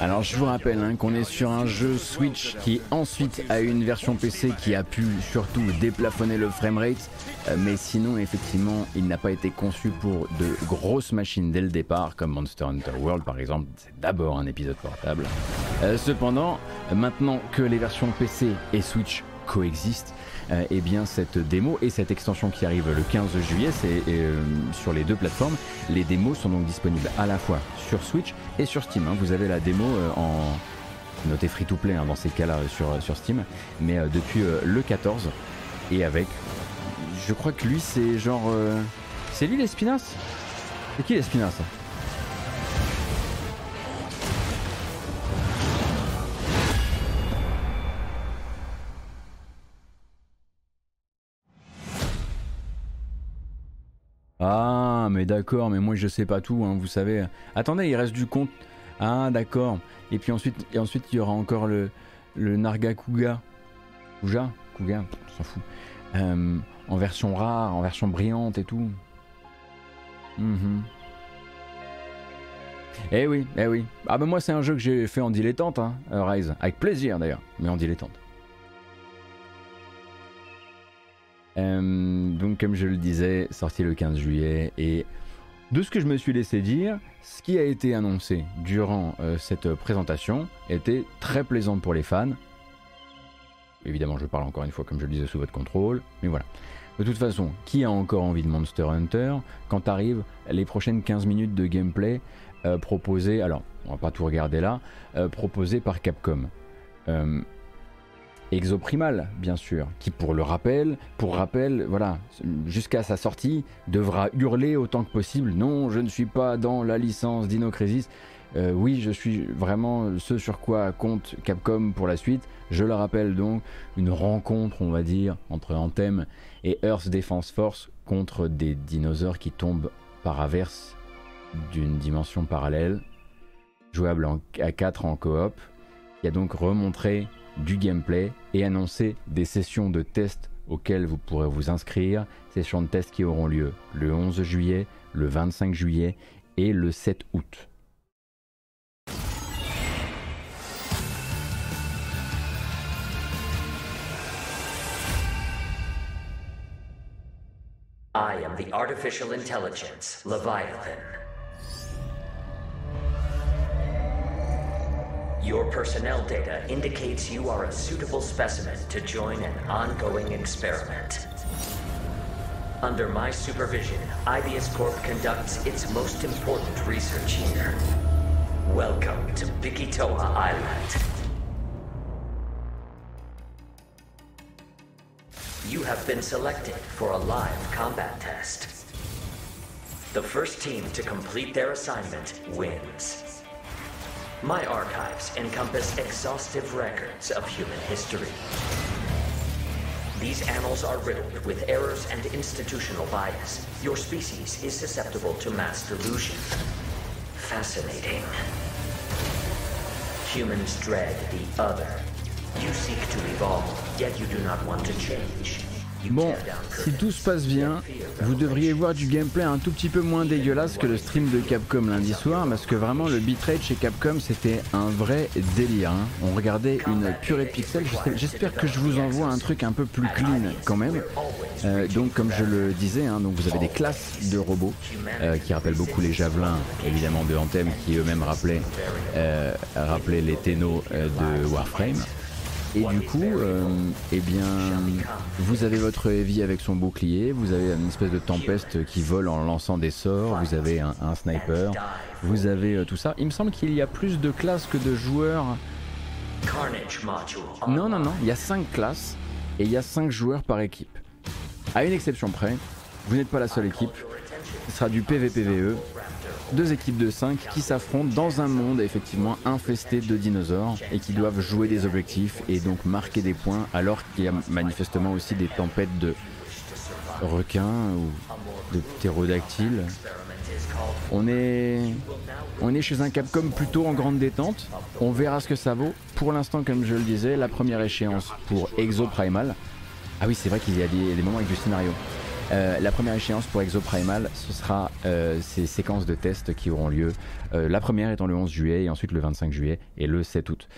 Alors je vous rappelle hein, qu'on est sur un jeu Switch qui ensuite a une version PC qui a pu surtout déplafonner le framerate, euh, mais sinon effectivement il n'a pas été conçu pour de grosses machines dès le départ, comme Monster Hunter World par exemple, c'est d'abord un épisode portable. Euh, cependant, maintenant que les versions PC et Switch coexistent, euh, eh bien cette démo et cette extension qui arrive le 15 juillet, euh, sur les deux plateformes. Les démos sont donc disponibles à la fois sur Switch et sur Steam. Hein. Vous avez la démo euh, en noté free to play hein, dans ces cas-là sur, sur Steam, mais depuis le 14 et avec, je crois que lui c'est genre, c'est lui l'Espinas C'est qui l'Espinas Ah, mais d'accord, mais moi je sais pas tout, hein, vous savez. Attendez, il reste du compte. Ah, d'accord. Et puis ensuite, et ensuite il y aura encore le, le Narga Kuga. Kuga Kuga, on s'en fout. Euh, en version rare, en version brillante et tout. Mhm. Eh oui, eh oui. Ah bah moi c'est un jeu que j'ai fait en dilettante, hein, Rise. Avec plaisir d'ailleurs, mais en dilettante. Euh, donc comme je le disais, sorti le 15 juillet et de ce que je me suis laissé dire, ce qui a été annoncé durant euh, cette présentation était très plaisant pour les fans. Évidemment, je parle encore une fois, comme je le disais, sous votre contrôle, mais voilà. De toute façon, qui a encore envie de Monster Hunter quand arrivent les prochaines 15 minutes de gameplay euh, proposées, alors on va pas tout regarder là, proposées par Capcom Exoprimal, bien sûr, qui pour le rappel, pour rappel, voilà, jusqu'à sa sortie, devra hurler autant que possible non, je ne suis pas dans la licence Dino Crisis. Euh, oui, je suis vraiment ce sur quoi compte Capcom pour la suite. Je le rappelle donc, une rencontre, on va dire, entre Anthem et Earth Defense Force contre des dinosaures qui tombent par averse d'une dimension parallèle, jouable à 4 en coop, qui a donc remontré du gameplay et annoncer des sessions de test auxquelles vous pourrez vous inscrire, sessions de test qui auront lieu le 11 juillet, le 25 juillet et le 7 août. I am the artificial intelligence, Leviathan. Your personnel data indicates you are a suitable specimen to join an ongoing experiment. Under my supervision, Ibius Corp conducts its most important research here. Welcome to Bikitoa Island. You have been selected for a live combat test. The first team to complete their assignment wins. My archives encompass exhaustive records of human history. These annals are riddled with errors and institutional bias. Your species is susceptible to mass delusion. Fascinating. Humans dread the other. You seek to evolve, yet you do not want to change. Bon, si tout se passe bien, vous devriez voir du gameplay un tout petit peu moins dégueulasse que le stream de Capcom lundi soir, parce que vraiment le bitrate chez Capcom c'était un vrai délire. Hein. On regardait une purée de pixels, j'espère que je vous envoie un truc un peu plus clean quand même. Euh, donc comme je le disais, hein, donc vous avez des classes de robots euh, qui rappellent beaucoup les javelins évidemment de Anthem qui eux-mêmes rappelaient, euh, rappelaient les ténos de Warframe. Et du coup, euh, eh bien, vous avez votre heavy avec son bouclier, vous avez une espèce de tempeste qui vole en lançant des sorts, vous avez un, sniper, vous avez euh, tout ça. Il me semble qu'il y a plus de classes que de joueurs. Non, non, non, il y a 5 classes et il y a 5 joueurs par équipe. À une exception près, vous n'êtes pas la seule équipe, ce sera du PVPVE deux équipes de 5 qui s'affrontent dans un monde effectivement infesté de dinosaures et qui doivent jouer des objectifs et donc marquer des points alors qu'il y a manifestement aussi des tempêtes de requins ou de ptérodactyles. On est, on est chez un Capcom plutôt en grande détente. On verra ce que ça vaut. Pour l'instant, comme je le disais, la première échéance pour Exo Primal. Ah oui, c'est vrai qu'il y a des moments avec du scénario. Euh, la première échéance pour Exoprimal, ce sera euh, ces séquences de tests qui auront lieu. Euh, la première étant le 11 juillet et ensuite le 25 juillet et le 7 août.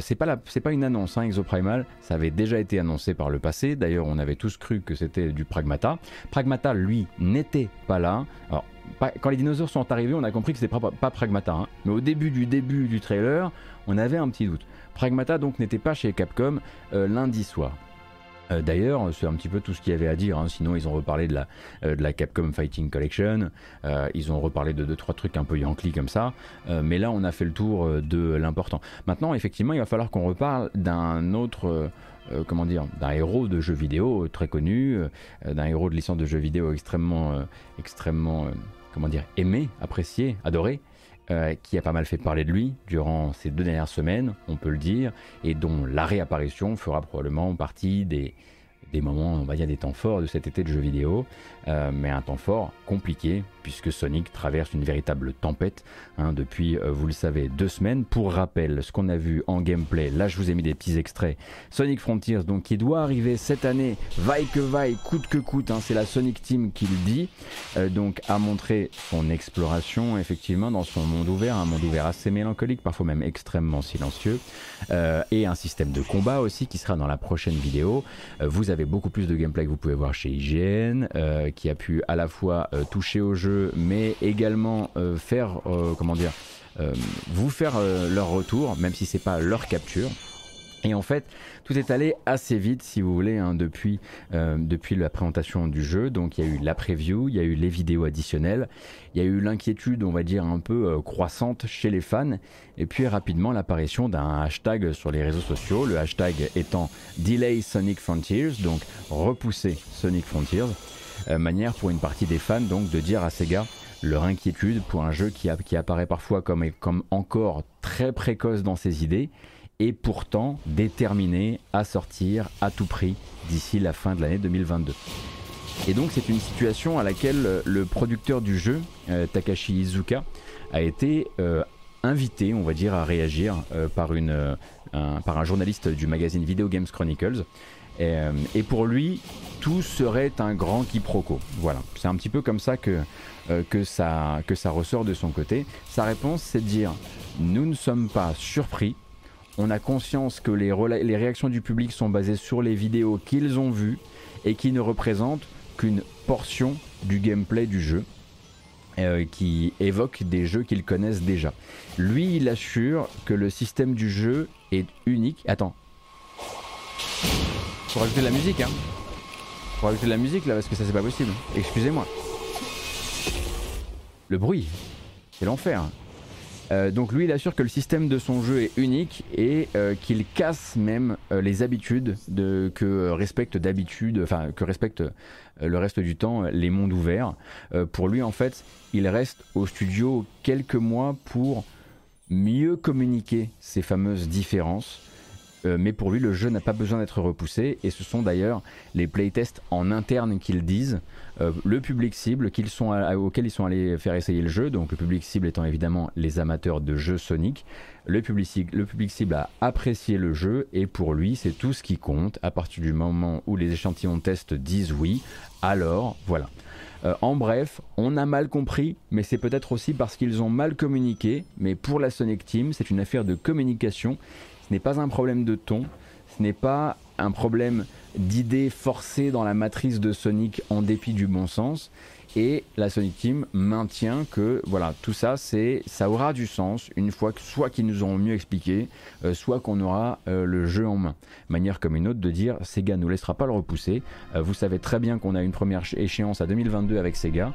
c'est pas pas une annonce, hein, Exoprimal. Ça avait déjà été annoncé par le passé. D'ailleurs, on avait tous cru que c'était du Pragmata. Pragmata, lui, n'était pas là. Quand les dinosaures sont arrivés, on a compris que c'était pas, pas, Pragmata. Hein. Mais au début du début du trailer, on avait un petit doute. Pragmata donc n'était pas chez Capcom lundi soir. Euh, d'ailleurs, c'est un petit peu tout ce qu'il y avait à dire. Hein. Sinon, ils ont reparlé de la, euh, Capcom Fighting Collection. Euh, ils ont reparlé de deux trois trucs un peu yankee comme ça. mais là, on a fait le tour de l'important. Maintenant, effectivement, il va falloir qu'on reparle d'un autre. comment dire, d'un héros de jeux vidéo très connu, d'un héros de licence de jeux vidéo extrêmement, extrêmement, comment dire, aimé, apprécié, adoré, euh, qui a pas mal fait parler de lui durant ces deux dernières semaines, on peut le dire, et dont la réapparition fera probablement partie des, moments, on va dire des temps forts de cet été de jeux vidéo, euh, mais un temps fort compliqué puisque Sonic traverse une véritable tempête hein, depuis, euh, vous le savez, deux semaines. Pour rappel, ce qu'on a vu en gameplay, là je vous ai mis des petits extraits. Sonic Frontiers, donc qui doit arriver cette année, vaille que vaille, coûte que coûte, hein, c'est la Sonic Team qui le dit, euh, donc a montré son exploration effectivement dans son monde ouvert, un monde ouvert assez mélancolique, parfois même extrêmement silencieux, et un système de combat aussi qui sera dans la prochaine vidéo. vous avez beaucoup plus de gameplay que vous pouvez voir chez IGN, euh, qui a pu à la fois euh, toucher au jeu, mais également euh, faire, comment dire, vous faire leur retour, même si c'est pas leur capture. Et en fait, tout est allé assez vite, si vous voulez, hein, depuis, euh, depuis la présentation du jeu. Donc il y a eu la preview, il y a eu les vidéos additionnelles, il y a eu l'inquiétude, on va dire, un peu euh, croissante chez les fans, et puis rapidement l'apparition d'un hashtag sur les réseaux sociaux, le hashtag étant Delay Sonic Frontiers, donc repousser Sonic Frontiers, euh, manière pour une partie des fans donc de dire à Sega leur inquiétude pour un jeu qui, apparaît parfois comme, encore très précoce dans ses idées et pourtant déterminé à sortir à tout prix d'ici la fin de l'année 2022. Et donc c'est une situation à laquelle euh, le producteur du jeu, euh, Takashi Izuka, a été euh, invité, on va dire, à réagir par un journaliste du magazine Video Games Chronicles. Et, pour lui, tout serait un grand quiproquo. Voilà, c'est un petit peu comme ça que, que, ça que ça ressort de son côté. Sa réponse, c'est de dire, nous ne sommes pas surpris on a conscience que les, réactions du public sont basées sur les vidéos qu'ils ont vues et qui ne représentent qu'une portion du gameplay du jeu. Euh, qui évoque des jeux qu'ils connaissent déjà. Lui, il assure que le système du jeu est unique. Attends. Faut rajouter de la musique, hein. Faut rajouter de la musique là parce que ça c'est pas possible. Excusez-moi. Le bruit, c'est l'enfer. Euh, donc lui, il assure que le système de son jeu est unique et euh, qu'il casse même euh, les habitudes de, que respecte d'habitude, enfin que respecte le reste du temps les mondes ouverts. pour lui, en fait, il reste au studio quelques mois pour mieux communiquer ces fameuses différences mais pour lui, le jeu n'a pas besoin d'être repoussé, et ce sont d'ailleurs les playtests en interne qu'ils disent, le public cible auquel ils sont allés faire essayer le jeu, donc le public cible étant évidemment les amateurs de jeux Sonic. Le public, le public cible a apprécié le jeu, et pour lui, c'est tout ce qui compte. À partir du moment où les échantillons de test disent oui, alors voilà. Euh, en bref, on a mal compris, mais c'est peut-être aussi parce qu'ils ont mal communiqué. Mais pour la Sonic Team, c'est une affaire de communication. Ce n'est pas un problème de ton, ce n'est pas un problème d'idées forcées dans la matrice de Sonic en dépit du bon sens. Et la Sonic Team maintient que voilà, tout ça, c'est, ça aura du sens une fois que soit qu'ils nous auront mieux expliqué, euh, soit qu'on aura euh, le jeu en main. Manière comme une autre de dire Sega ne nous laissera pas le repousser. Euh, vous savez très bien qu'on a une première échéance à 2022 avec Sega,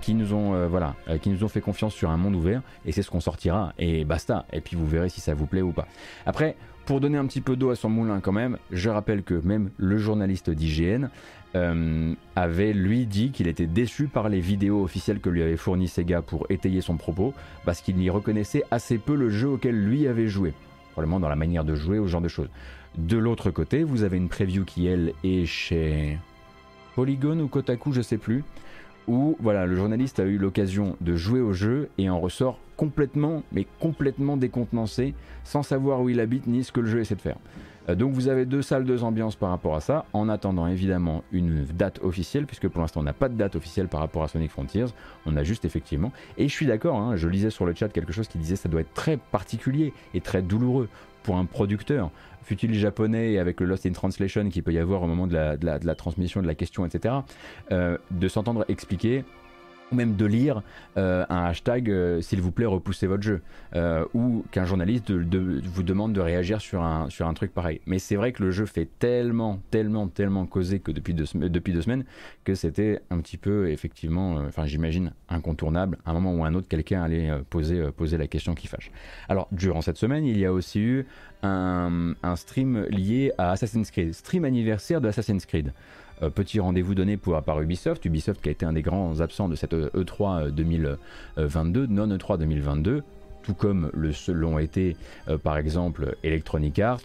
qui nous ont voilà, qui nous ont fait confiance sur un monde ouvert, et c'est ce qu'on sortira. Et basta. Et puis vous verrez si ça vous plaît ou pas. Après. Pour donner un petit peu d'eau à son moulin quand même, je rappelle que même le journaliste d'IGN euh, avait lui dit qu'il était déçu par les vidéos officielles que lui avait fournies Sega pour étayer son propos, parce qu'il y reconnaissait assez peu le jeu auquel lui avait joué, probablement dans la manière de jouer ou ce genre de choses. De l'autre côté, vous avez une preview qui elle est chez Polygon ou Kotaku, je sais plus, où voilà, le journaliste a eu l'occasion de jouer au jeu et en ressort complètement, mais complètement décontenancé, sans savoir où il habite ni ce que le jeu essaie de faire. Euh, donc vous avez deux salles, deux ambiances par rapport à ça, en attendant évidemment une date officielle, puisque pour l'instant on n'a pas de date officielle par rapport à Sonic Frontiers, on a juste effectivement, et je suis d'accord, hein, je lisais sur le chat quelque chose qui disait ça doit être très particulier et très douloureux pour un producteur, fut-il japonais avec le Lost in Translation qu'il peut y avoir au moment de la, transmission de la question, etc., euh, de s'entendre expliquer ou même de lire euh, un hashtag euh, s'il vous plaît repoussez votre jeu euh, ou qu'un journaliste vous demande de réagir sur un, sur un truc pareil. Mais c'est vrai que le jeu fait tellement, tellement, tellement causer que depuis deux, semaines que c'était un petit peu effectivement, enfin j'imagine incontournable, à un moment ou un autre quelqu'un allait poser, poser la question qui fâche. Alors durant cette semaine il y a aussi eu un stream lié à Assassin's Creed, stream anniversaire de Assassin's Creed. Euh, petit rendez-vous donné pour, par Ubisoft. Ubisoft qui a été un des grands absents de cette E3 2022, non E3 2022 tout comme le l'ont été euh, par exemple Electronic Arts,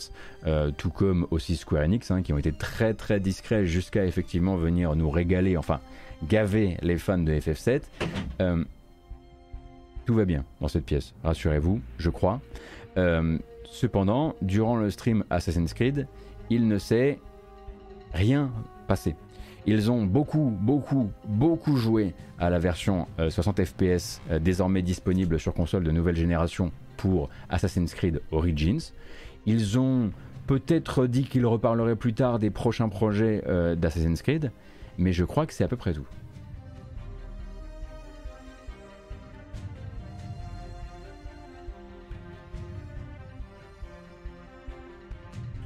euh, tout comme aussi Square Enix, hein, qui ont été très très discrets jusqu'à effectivement venir nous régaler, enfin gaver les fans de FF7. tout va bien dans cette pièce, rassurez-vous, je crois. cependant, durant le stream Assassin's Creed, il ne s'est rien Ils ont beaucoup, beaucoup, beaucoup joué à la version 60 fps désormais disponible sur console de nouvelle génération pour Assassin's Creed Origins. Ils ont peut-être dit qu'ils reparleraient plus tard des prochains projets euh, d'Assassin's Creed, mais je crois que c'est à peu près tout.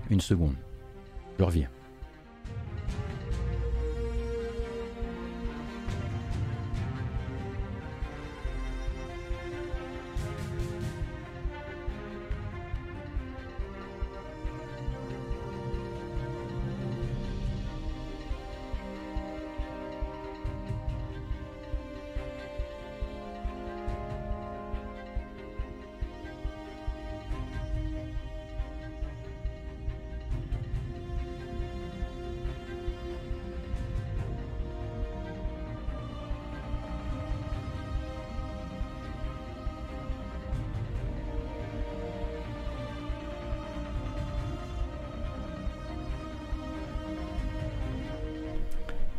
Une seconde. Je reviens.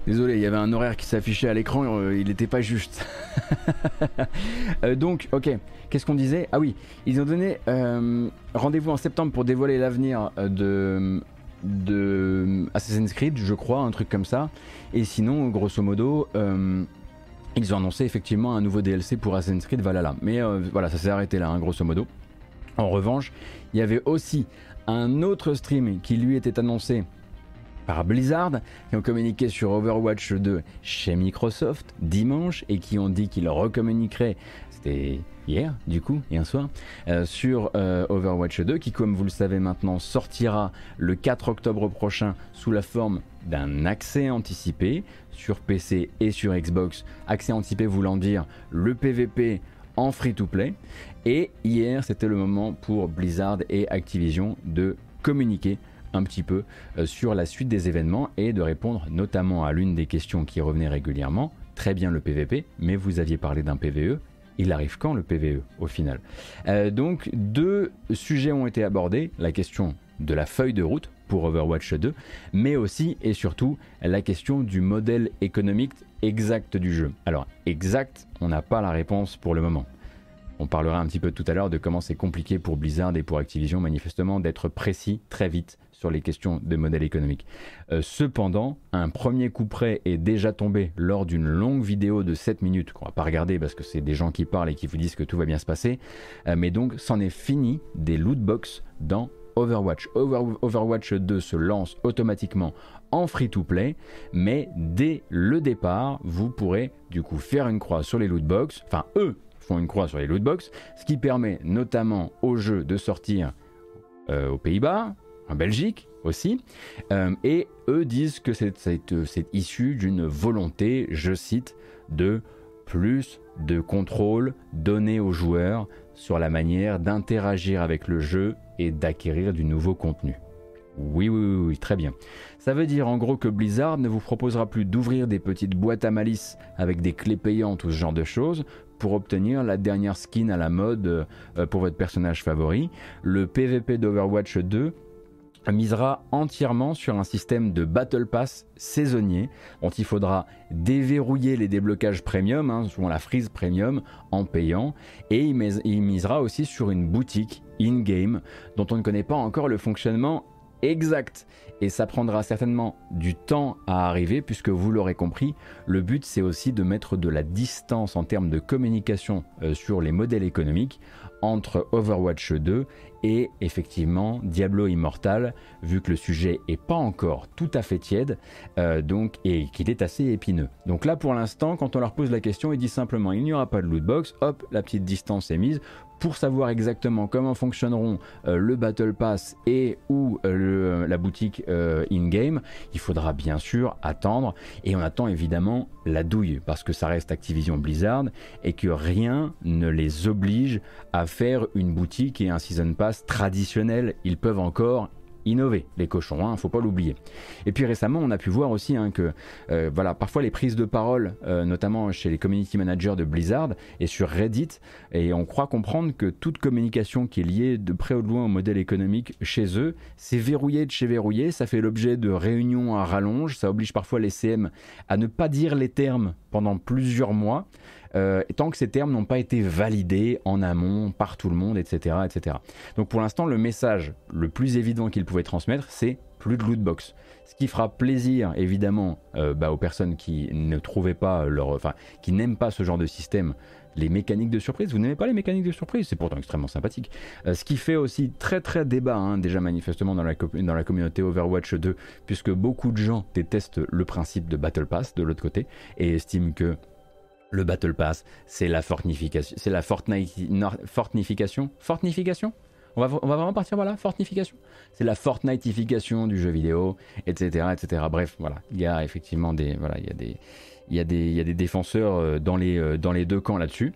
Désolé, il y avait un horaire qui s'affichait à l'écran, euh, il n'était pas juste. Euh, donc, ok, qu'est-ce qu'on disait? Ah oui, ils ont donné euh, rendez-vous en septembre pour dévoiler l'avenir de, Assassin's Creed, je crois, un truc comme ça. Et sinon, grosso modo, ils ont annoncé effectivement un nouveau DLC pour Assassin's Creed Valhalla. Mais voilà, ça s'est arrêté là, hein, grosso modo. En revanche, il y avait aussi un autre stream qui lui était annoncé par Blizzard, qui ont communiqué sur Overwatch 2 chez Microsoft dimanche et qui ont dit qu'ils recommuniqueraient, c'était hier du coup, et un soir, euh, sur euh, Overwatch 2 qui comme vous le savez maintenant sortira le 4 octobre prochain sous la forme d'un accès anticipé sur PC et sur Xbox. Accès anticipé voulant dire le PVP en free to play. Et hier c'était le moment pour Blizzard et Activision de communiquer un petit peu euh, sur la suite des événements et de répondre notamment à l'une des questions qui revenait régulièrement. Très bien le PVP, mais vous aviez parlé d'un PVE. Il arrive quand le PVE au final? Euh, Donc deux sujets ont été abordés. La question de la feuille de route pour Overwatch 2, mais aussi et surtout la question du modèle économique exact du jeu. Alors exact, on n'a pas la réponse pour le moment. On parlera un petit peu tout à l'heure de comment c'est compliqué pour Blizzard et pour Activision manifestement d'être précis très vite sur les questions de modèle économique. Euh, cependant, un premier coup près est déjà tombé lors d'une longue vidéo de 7 minutes qu'on va pas regarder parce que c'est des gens qui parlent et qui vous disent que tout va bien se passer. Euh, mais donc, c'en est fini des loot box dans Overwatch. Overwatch 2 se lance automatiquement en free-to-play, mais dès le départ, vous pourrez du coup faire une croix sur les loot box. Enfin, eux font une croix sur les loot box, ce qui permet notamment au jeu de sortir euh, aux Pays-Bas, en Belgique aussi, euh, et eux disent que c'est issu d'une volonté, je cite, de plus de contrôle donné aux joueurs sur la manière d'interagir avec le jeu et d'acquérir du nouveau contenu. Oui, oui, oui, oui, très bien. Ça veut dire en gros que Blizzard ne vous proposera plus d'ouvrir des petites boîtes à malice avec des clés payantes ou ce genre de choses pour obtenir la dernière skin à la mode euh, pour votre personnage favori. Le PvP d'Overwatch 2 misera entièrement sur un système de Battle Pass saisonnier dont il faudra déverrouiller les déblocages premium, hein, la frise premium, en payant, et il, misera aussi sur une boutique in-game dont on ne connaît pas encore le fonctionnement exact. Et ça prendra certainement du temps à arriver puisque vous l'aurez compris, le but c'est aussi de mettre de la distance en termes de communication euh, sur les modèles économiques entre Overwatch 2 et effectivement Diablo Immortal, vu que le sujet est pas encore tout à fait tiède, euh, donc et qu'il est assez épineux. Donc là, pour l'instant, quand on leur pose la question, ils disent simplement il n'y aura pas de loot box. Hop, la petite distance est mise pour savoir exactement comment fonctionneront euh, le Battle Pass et ou euh, la boutique in-game, il faudra bien sûr attendre et on attend évidemment la douille parce que ça reste Activision Blizzard et que rien ne les oblige à faire une boutique et un Season Pass traditionnels, ils peuvent encore innover, les cochons, ne hein, faut pas l'oublier. Et puis récemment, on a pu voir aussi hein, que euh, voilà, parfois les prises de parole, euh, notamment chez les community managers de Blizzard et sur Reddit, et on croit comprendre que toute communication qui est liée de près ou de loin au modèle économique chez eux, c'est verrouillé de chez verrouillé, ça fait l'objet de réunions à rallonge, ça oblige parfois les CM à ne pas dire les termes pendant plusieurs mois. Euh, tant que ces termes n'ont pas été validés en amont par tout le monde, etc. etc. Donc pour l'instant, le message le plus évident qu'ils pouvaient transmettre, c'est plus de loot box. Ce qui fera plaisir évidemment euh, bah, aux personnes qui ne trouvaient pas leur, enfin, qui n'aiment pas ce genre de système, les mécaniques de surprise. Vous n'aimez pas les mécaniques de surprise, c'est pourtant extrêmement sympathique. Euh, ce qui fait aussi très très débat, hein, déjà manifestement dans la, dans la communauté Overwatch 2, puisque beaucoup de gens détestent le principe de Battle Pass de l'autre côté et estiment que le Battle Pass, c'est la fortification, c'est la Fortnite, fortification, fortification? On va, on va vraiment partir voilà, fortification? C'est la Fortniteification du jeu vidéo, etc., etc. Bref, voilà, il y a effectivement des, voilà, il y a des, il y a des, défenseurs euh, dans les, euh, dans les deux camps là-dessus.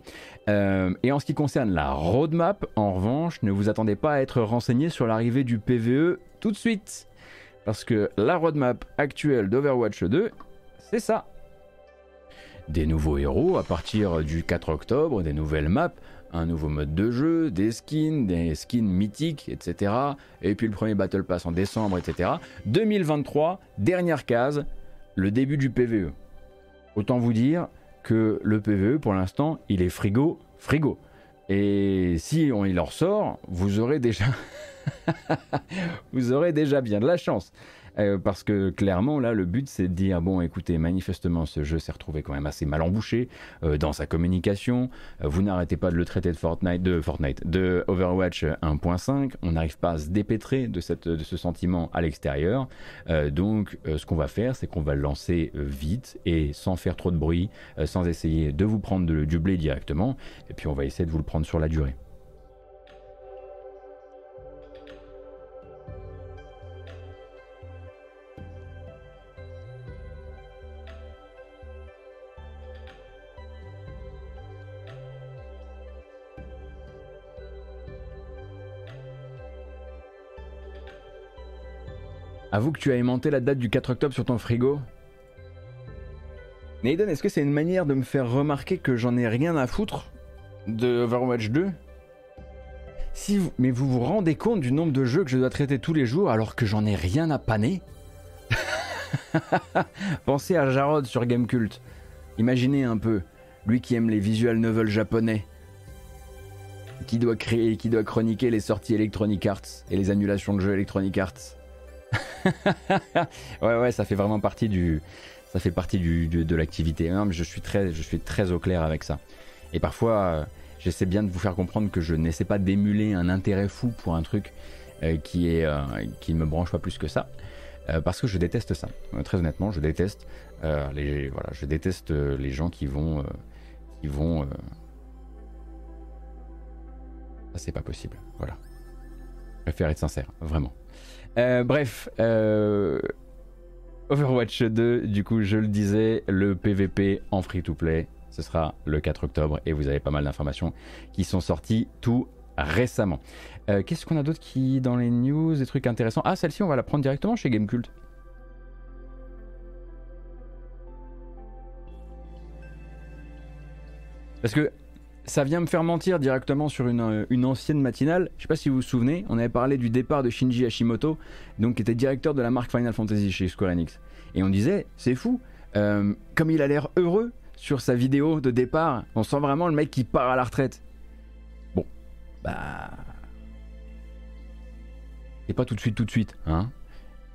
Euh, et en ce qui concerne la roadmap, en revanche, ne vous attendez pas à être renseigné sur l'arrivée du PVE tout de suite. Parce que la roadmap actuelle d'Overwatch 2, c'est ça des nouveaux héros à partir du 4 octobre, des nouvelles maps, un nouveau mode de jeu, des skins, des skins mythiques, etc. Et puis le premier Battle Pass en décembre, etc. 2023, dernière case, le début du PVE. Autant vous dire que le PVE, pour l'instant, il est frigo, frigo. Et si on il en sort, vous aurez déjà, vous aurez déjà bien de la chance. Euh, parce que clairement, là, le but, c'est de dire bon, écoutez, manifestement, ce jeu s'est retrouvé quand même assez mal embouché euh, dans sa communication. Euh, vous n'arrêtez pas de le traiter de Fortnite, de Fortnite, de Overwatch 1.5. On n'arrive pas à se dépêtrer de, de ce sentiment à l'extérieur. donc, ce qu'on va faire, c'est qu'on va le lancer vite et sans faire trop de bruit, sans essayer de vous prendre du blé directement. Et puis, on va essayer de vous le prendre sur la durée. Avoue que tu as aimanté la date du 4 octobre sur ton frigo. Naiden, est-ce que c'est une manière de me faire remarquer que j'en ai rien à foutre de Overwatch 2 si Mais vous vous rendez compte du nombre de jeux que je dois traiter tous les jours alors que j'en ai rien à paner? Pensez à Jarod sur Gamecult. Imaginez un peu, lui qui aime les visual novels japonais, qui doit créer, qui doit chroniquer les sorties Electronic Arts et les annulations de jeux Electronic Arts. ouais ouais, ça fait vraiment partie du, ça fait partie du, de l'activité. Je suis très, je suis très au clair avec ça. Et parfois, euh, j'essaie bien de vous faire comprendre que je n'essaie pas d'émuler un intérêt fou pour un truc euh, qui est, euh, qui me branche pas plus que ça. parce que je déteste ça. très honnêtement, je déteste les, voilà, je déteste les gens qui vont, qui vont. Ça c'est pas possible. Voilà. Je préfère être sincère, vraiment. Bref. Overwatch 2, du coup, je le disais, le PVP en free-to-play, ce sera le 4 octobre et vous avez pas mal d'informations qui sont sorties tout récemment. Euh, qu'est-ce qu'on a d'autre qui dans les news, des trucs intéressants? Ah, celle-ci, on va la prendre directement chez Gamecult. Parce que ça vient me faire mentir directement sur une, une, ancienne matinale. Je sais pas si vous vous souvenez, on avait parlé du départ de Shinji Hashimoto, donc qui était directeur de la marque Final Fantasy chez Square Enix. Et on disait, c'est fou, euh, comme il a l'air heureux sur sa vidéo de départ, on sent vraiment le mec qui part à la retraite. Bon, bah. Et pas tout de suite, tout de suite, hein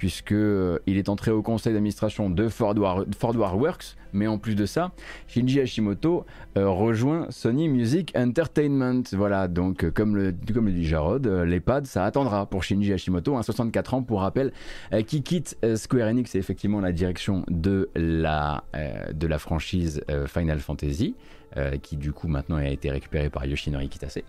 puisqu'il euh, est entré au conseil d'administration de Ford War, Works, mais en plus de ça, Shinji Hashimoto euh, rejoint Sony Music Entertainment. Voilà, donc euh, comme, le, dit Jarod, l'EHPAD, ça attendra pour Shinji Hashimoto, un 64 ans pour rappel, qui quitte Square Enix et effectivement la direction de la, de la franchise Final Fantasy, qui du coup maintenant a été récupérée par Yoshinori Kitase.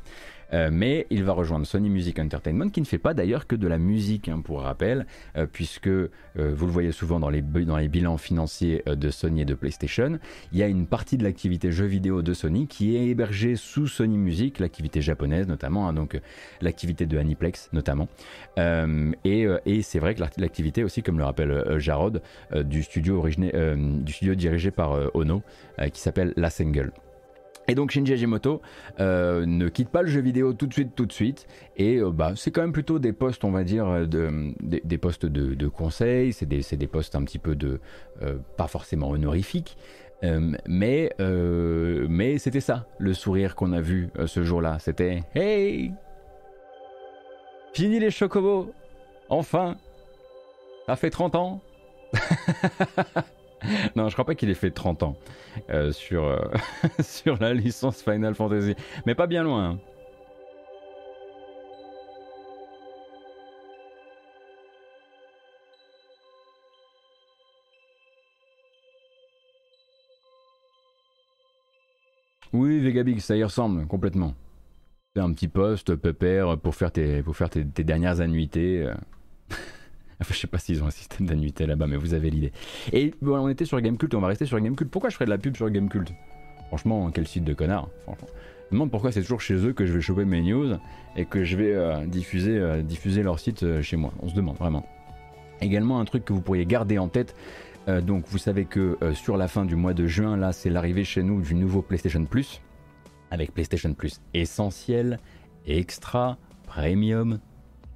Euh, mais il va rejoindre Sony Music Entertainment, qui ne fait pas d'ailleurs que de la musique, hein, pour rappel, euh, puisque euh, vous le voyez souvent dans les, bilans financiers de Sony et de PlayStation, il y a une partie de l'activité jeux vidéo de Sony qui est hébergée sous Sony Music, l'activité japonaise notamment, hein, donc l'activité de Aniplex notamment. et, c'est vrai que l'activité aussi, comme le rappelle Jarod, du studio dirigé par Ono, qui s'appelle La Single. Et donc Shinji Hashimoto euh, ne quitte pas le jeu vidéo tout de suite, tout de suite. Et euh, bah, c'est quand même plutôt des postes, on va dire, de, des, postes de, de conseil. C'est des, des, postes un petit peu de, euh, pas forcément honorifiques. mais mais c'était ça, le sourire qu'on a vu ce jour-là. C'était Hey Fini les chocobos Enfin Ça fait 30 ans non, je crois pas qu'il ait fait 30 ans euh, sur, euh, sur la licence Final Fantasy. Mais pas bien loin. Hein. Oui, Vegabig, ça y ressemble complètement. C'est un petit poste, pépère, pour faire tes, pour faire tes, tes dernières annuités. Enfin, je sais pas s'ils ont un système d'annuité là-bas, mais vous avez l'idée. Et on était sur Gamecult, on va rester sur Gamecult. Pourquoi je ferais de la pub sur Gamecult? Franchement, quel site de connard. Franchement. Je me demande pourquoi c'est toujours chez eux que je vais choper mes news et que je vais euh, diffuser, euh, diffuser leur site euh, chez moi. On se demande vraiment. Également un truc que vous pourriez garder en tête. donc vous savez que sur la fin du mois de juin, là, c'est l'arrivée chez nous du nouveau PlayStation Plus. Avec PlayStation Plus essentiel, extra, premium,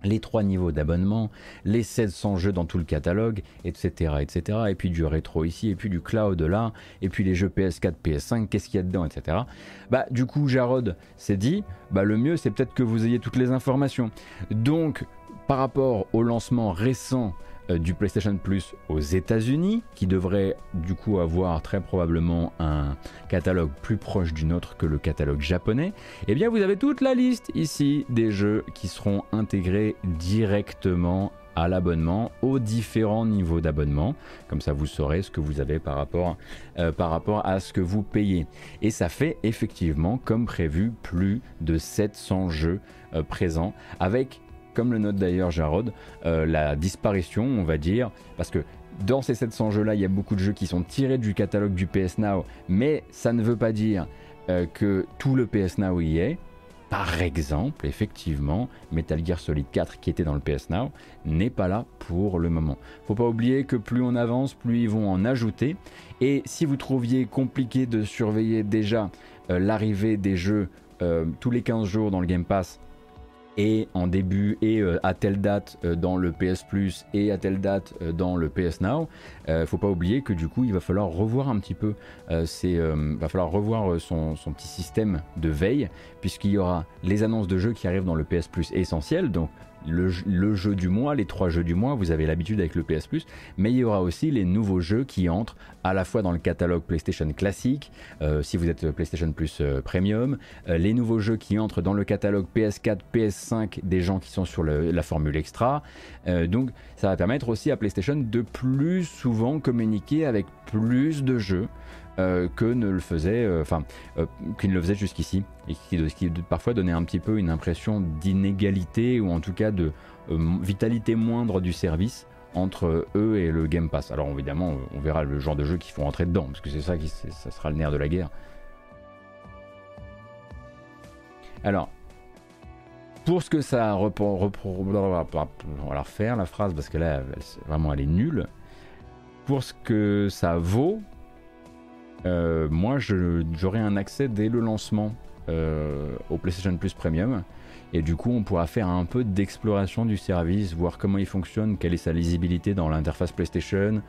les trois niveaux d'abonnement, les 700 jeux dans tout le catalogue, etc., etc. Et puis du rétro ici, et puis du cloud là, et puis les jeux PS4, PS5, qu'est-ce qu'il y a dedans, etc. Bah du coup, Jarod s'est dit, bah le mieux c'est peut-être que vous ayez toutes les informations. Donc, par rapport au lancement récent du PlayStation Plus aux États-Unis, qui devrait du coup avoir très probablement un catalogue plus proche du nôtre que le catalogue japonais, et eh bien vous avez toute la liste ici des jeux qui seront intégrés directement à l'abonnement aux différents niveaux d'abonnement. Comme ça, vous saurez ce que vous avez par rapport, euh, par rapport à ce que vous payez. Et ça fait effectivement, comme prévu, plus de 700 jeux euh, présents avec comme le note d'ailleurs Jarod, euh, la disparition, on va dire, parce que dans ces 700 jeux-là, il y a beaucoup de jeux qui sont tirés du catalogue du PS Now, mais ça ne veut pas dire euh, que tout le PS Now y est. par exemple, effectivement, Metal Gear Solid 4 qui était dans le PS Now n'est pas là pour le moment. Faut pas oublier que plus on avance, plus ils vont en ajouter. Et si vous trouviez compliqué de surveiller déjà euh, l'arrivée des jeux tous les 15 jours dans le Game Pass, et en début et euh, à telle date euh, dans le PS Plus et à telle date euh, dans le PS Now, faut pas oublier que du coup il va falloir revoir un petit peu c'est va falloir revoir son, son, petit système de veille puisqu'il y aura les annonces de jeux qui arrivent dans le PS Plus essentiel donc le, jeu du mois, les trois jeux du mois, vous avez l'habitude avec le PS Plus, mais il y aura aussi les nouveaux jeux qui entrent à la fois dans le catalogue PlayStation classique, euh, si vous êtes PlayStation Plus euh, Premium, euh, les nouveaux jeux qui entrent dans le catalogue PS4, PS5 des gens qui sont sur la formule extra. donc ça va permettre aussi à PlayStation de plus souvent communiquer avec plus de jeux. Euh, que ne le faisait, euh, enfin, euh, qu'il ne le faisait jusqu'ici, et qui, parfois donnait un petit peu une impression d'inégalité ou en tout cas de vitalité moindre du service entre eux et le Game Pass. Alors évidemment, on verra le genre de jeu qu'ils font entrer dedans, parce que c'est ça qui ça sera le nerf de la guerre. Alors, pour ce que ça on va la refaire la phrase parce que là, vraiment, elle est nulle. Pour ce que ça vaut, moi j'aurai un accès dès le lancement euh, au PlayStation Plus Premium. Et du coup, on pourra faire un peu d'exploration du service, voir comment il fonctionne, quelle est sa lisibilité dans l'interface PlayStation,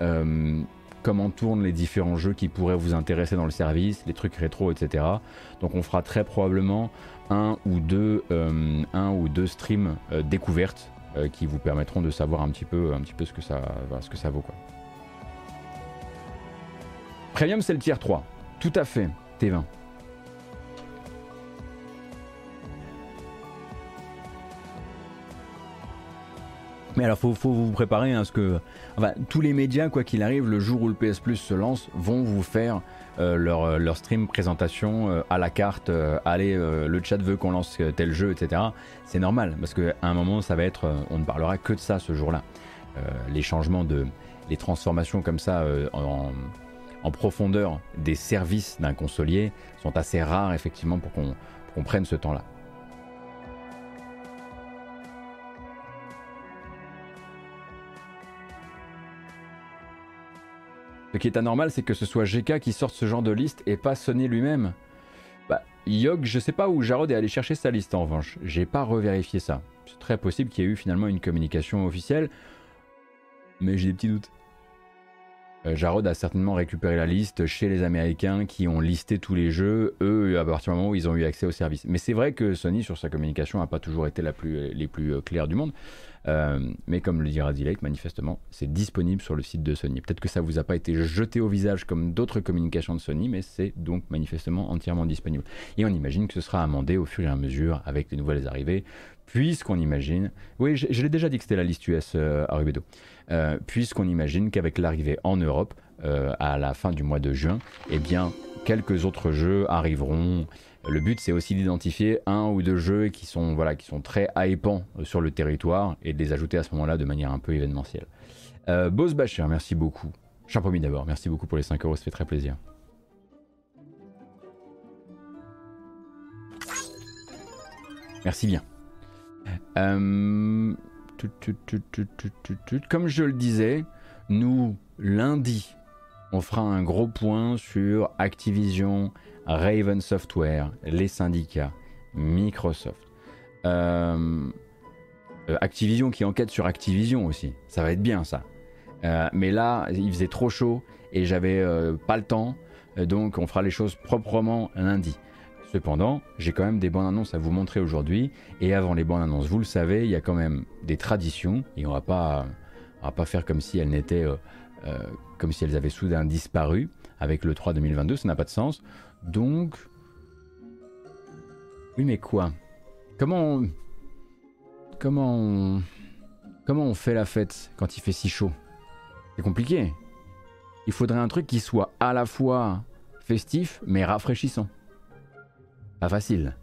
euh, comment tournent les différents jeux qui pourraient vous intéresser dans le service, les trucs rétro, etc. Donc, on fera très probablement un ou deux, un ou deux streams découvertes qui vous permettront de savoir un petit peu, un petit peu ce que ça, ce que ça vaut, quoi. Premium, c'est le tier 3. Tout à fait, T20. Mais alors, faut, faut vous préparer à ce que. Enfin, tous les médias, quoi qu'il arrive, le jour où le PS Plus se lance, vont vous faire euh, leur, leur, stream présentation euh, à la carte. Euh, allez, le chat veut qu'on lance tel jeu, etc. C'est normal, parce qu'à un moment, ça va être. on ne parlera que de ça ce jour-là. les changements de. Les transformations comme ça en profondeur des services d'un consolier sont assez rares effectivement pour qu'on prenne ce temps-là. Ce qui est anormal, c'est que ce soit GK qui sorte ce genre de liste et pas Sony lui-même. Bah, Yog, je sais pas où Jarod est allé chercher sa liste en revanche. J'ai pas revérifié ça. C'est très possible qu'il y ait eu finalement une communication officielle, mais j'ai des petits doutes. Euh, Jarod a certainement récupéré la liste chez les Américains qui ont listé tous les jeux, eux, à partir du moment où ils ont eu accès au service. Mais c'est vrai que Sony, sur sa communication, n'a pas toujours été la plus, les plus euh, claires du monde. Euh, mais comme le dira Dilek, manifestement, c'est disponible sur le site de Sony. Peut-être que ça vous a pas été jeté au visage comme d'autres communications de Sony, mais c'est donc manifestement entièrement disponible. Et on imagine que ce sera amendé au fur et à mesure avec les nouvelles arrivées, puisqu'on imagine. Oui, je, l'ai déjà dit que c'était la liste US à Rubedo. Euh, puisqu'on imagine qu'avec l'arrivée en Europe euh, à la fin du mois de juin, eh bien, quelques autres jeux arriveront. Le but, c'est aussi d'identifier un ou deux jeux qui sont, voilà, qui sont très hypants sur le territoire et de les ajouter à ce moment-là de manière un peu événementielle. Euh, Boss Bacher, merci beaucoup. Champomy d'abord, merci beaucoup pour les 5 euros, ça fait très plaisir. Merci bien. Euh, comme je le disais, nous, lundi, on fera un gros point sur Activision, Raven Software, les syndicats, Microsoft. Euh, euh, Activision qui enquête sur Activision aussi. Ça va être bien ça. Euh, mais là, il faisait trop chaud et j'avais pas le temps. Donc on fera les choses proprement lundi. Cependant, j'ai quand même des bonnes annonces à vous montrer aujourd'hui. Et avant les bonnes annonces, vous le savez, il y a quand même des traditions. Et on va pas, va pas faire comme si elles n'étaient, euh, euh, comme si elles avaient soudain disparu avec le 3 2022. Ça n'a pas de sens. Donc, oui, mais quoi? Comment, comment, comment on fait la fête quand il fait si chaud? C'est compliqué. Il faudrait un truc qui soit à la fois festif mais rafraîchissant. Pas facile.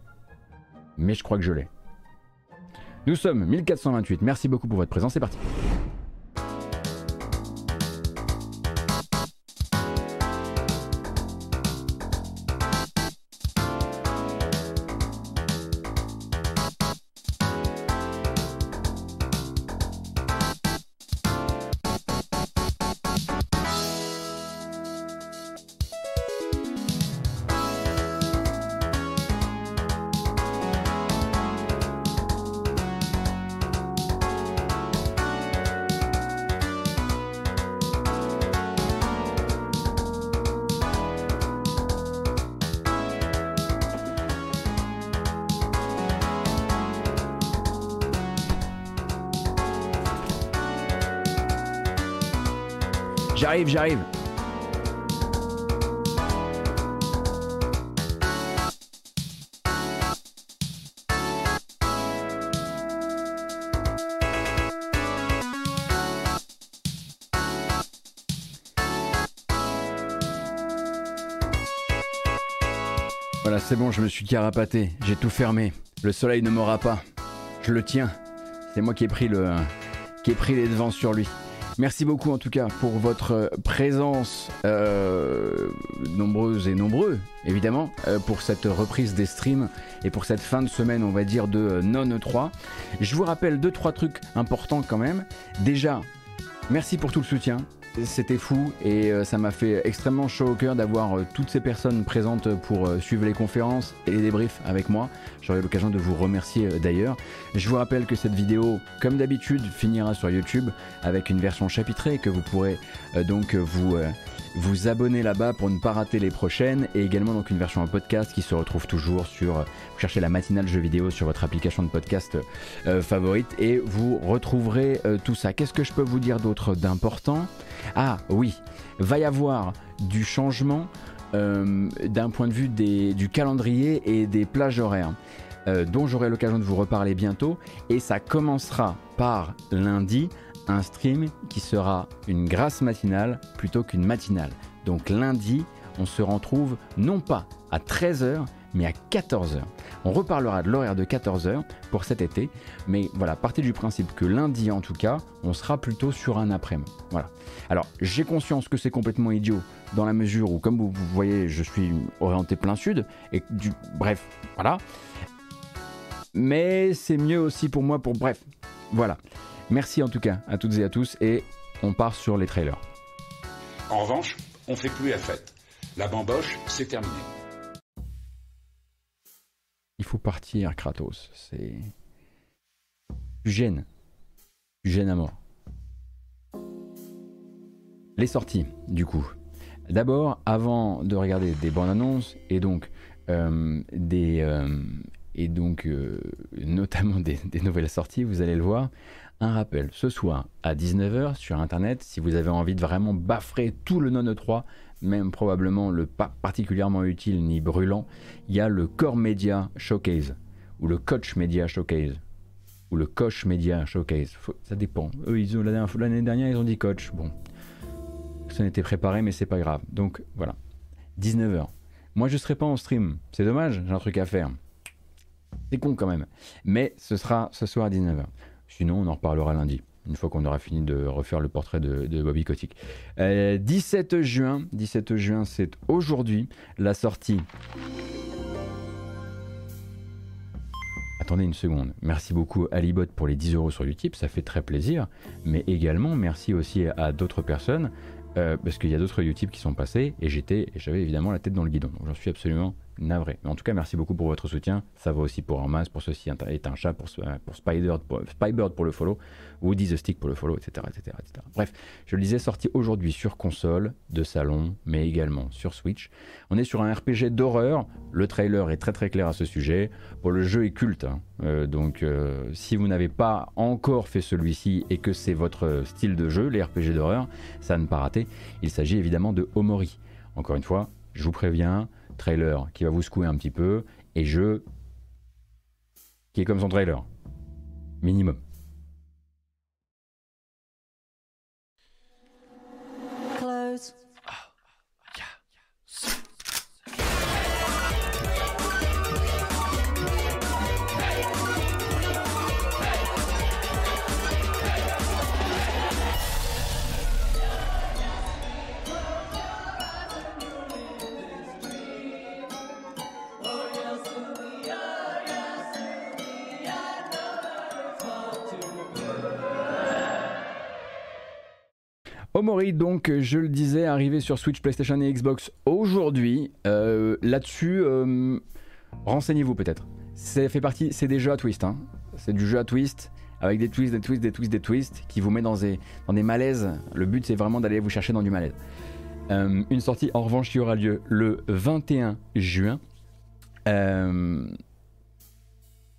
Mais je crois que je l'ai. Nous sommes 1428. Merci beaucoup pour votre présence. C'est parti. C'est bon, je me suis carapaté, j'ai tout fermé. Le soleil ne m'aura pas. Je le tiens. C'est moi qui ai pris les devants sur lui. Merci beaucoup en tout cas pour votre présence euh, nombreuse et nombreux, évidemment, euh, pour cette reprise des streams et pour cette fin de semaine, on va dire, de non 3. Je vous rappelle deux, trois trucs importants quand même. Déjà, merci pour tout le soutien c'était fou et euh, ça m'a fait extrêmement chaud au cœur d'avoir euh, toutes ces personnes présentes pour euh, suivre les conférences et les débriefs avec moi. J'aurai l'occasion de vous remercier d'ailleurs. Je vous rappelle que cette vidéo, comme d'habitude, finira sur YouTube avec une version chapitrée que vous pourrez donc vous vous abonner là-bas pour ne pas rater les prochaines et également donc une version en podcast qui se retrouve toujours sur vous cherchez la matinale jeux vidéo sur votre application de podcast favorite et vous retrouverez tout ça. Qu'est-ce que je peux vous dire d'autre d'important? Ah oui, va y avoir du changement euh, d'un point de vue du calendrier et des plages horaires, euh, dont j'aurai l'occasion de vous reparler bientôt. Et ça commencera par lundi, un stream qui sera une grâce matinale plutôt qu'une matinale. Donc lundi, on se retrouve non pas à 13h, mais à 14h. On reparlera de l'horaire de 14h pour cet été, mais voilà, partez du principe que lundi en tout cas, on sera plutôt sur un après-midi. Voilà. Alors, j'ai conscience que c'est complètement idiot dans la mesure où, comme vous, voyez, je suis orienté plein sud, et du. Bref, voilà. Mais c'est mieux aussi pour moi pour. Bref, voilà. Merci en tout cas à toutes et à tous, et on part sur les trailers. En revanche, on fait plus la fête. La bamboche, c'est terminé. Il faut partir, Kratos. C'est. Tu gênes. Tu gênes à mort. Les sorties, du coup. D'abord, avant de regarder des bandes annonces et donc euh, des euh, et donc euh, notamment des, des, nouvelles sorties, vous allez le voir. Un rappel, ce soir à 19h sur internet, si vous avez envie de vraiment baffrer tout le non 3 même probablement le pas particulièrement utile ni brûlant, il y a le Core Media Showcase, ou le Coach Media Showcase, ou le Coach Media Showcase. ça dépend. Eux, ont l'année dernière, ils ont dit Coach. Bon, ça n'était préparé, mais c'est pas grave. Donc voilà, 19h. Moi, je serai pas en stream. C'est dommage, j'ai un truc à faire. C'est con quand même. Mais ce sera ce soir à 19h. Sinon, on en reparlera lundi une fois qu'on aura fini de refaire le portrait de, Bobby Kotick. 17 euh, juin, 17 juin, c'est aujourd'hui la sortie. Attendez une seconde. Merci beaucoup Alibot pour les 10 euros sur Utip, ça fait très plaisir. Mais également, merci aussi à d'autres personnes, euh, parce qu'il y a d'autres Utip qui sont passés et j'étais, j'avais évidemment la tête dans le guidon. J'en suis absolument navré. Mais en tout cas, merci beaucoup pour votre soutien. Ça va aussi pour Armas, pour ceci est un chat, pour, pour, Spider, pour Spybird pour le follow, Woody the Stick pour le follow, etc. etc., etc. Bref, je le disais, sorti aujourd'hui sur console, de salon, mais également sur Switch. On est sur un RPG d'horreur. Le trailer est très très clair à ce sujet. Bon, le jeu est culte. Hein. Euh, donc, euh, si vous n'avez pas encore fait celui-ci et que c'est votre style de jeu, les RPG d'horreur, ça ne pas rater. Il s'agit évidemment de Omori. Encore une fois, je vous préviens, trailer qui va vous secouer un petit peu, et jeu qui est comme son trailer. Minimum. Donc, je le disais, arrivé sur Switch, PlayStation et Xbox aujourd'hui. Euh, là-dessus, euh, renseignez-vous peut-être. C'est c'est des jeux à twist. Hein. C'est du jeu à twist avec des twists, des twists, des twists, des twists qui vous met dans des, malaises. Le but, c'est vraiment d'aller vous chercher dans du malaise. Euh, une sortie, en revanche, qui aura lieu le 21 juin.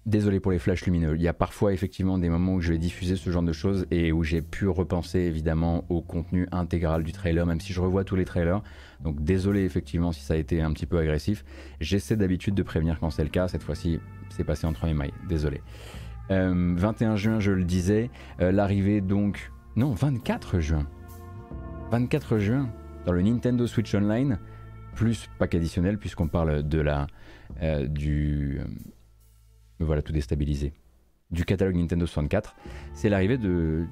Désolé pour les flashs lumineux. Il y a parfois effectivement des moments où je vais diffuser ce genre de choses et où j'ai pu repenser évidemment au contenu intégral du trailer, même si je revois tous les trailers. Donc désolé effectivement si ça a été un petit peu agressif. J'essaie d'habitude de prévenir quand c'est le cas. Cette fois-ci, c'est passé entre mes mailles. Désolé. 21 juin, je le disais. L'arrivée donc... Non, 24 juin. 24 juin, dans le Nintendo Switch Online, plus pack additionnel puisqu'on parle de la... du voilà tout déstabilisé, du catalogue Nintendo 64, c'est l'arrivée de...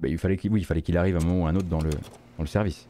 Bah, il fallait qu'il fallait qu'il arrive à un moment ou un autre dans le, dans le service.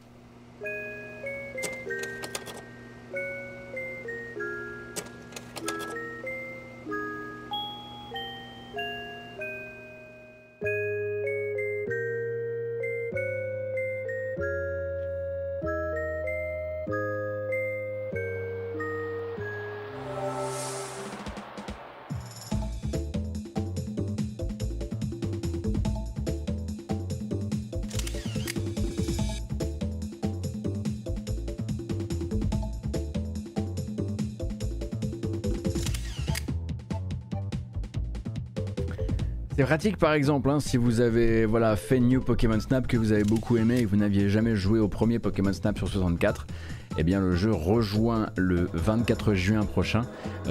Pratique par exemple, hein, si vous avez voilà, fait New Pokémon Snap que vous avez beaucoup aimé et que vous n'aviez jamais joué au premier Pokémon Snap sur 64, eh bien le jeu rejoint le 24 juin prochain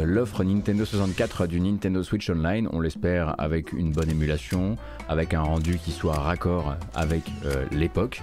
l'offre Nintendo 64 du Nintendo Switch Online. On l'espère avec une bonne émulation, avec un rendu qui soit raccord avec euh, l'époque.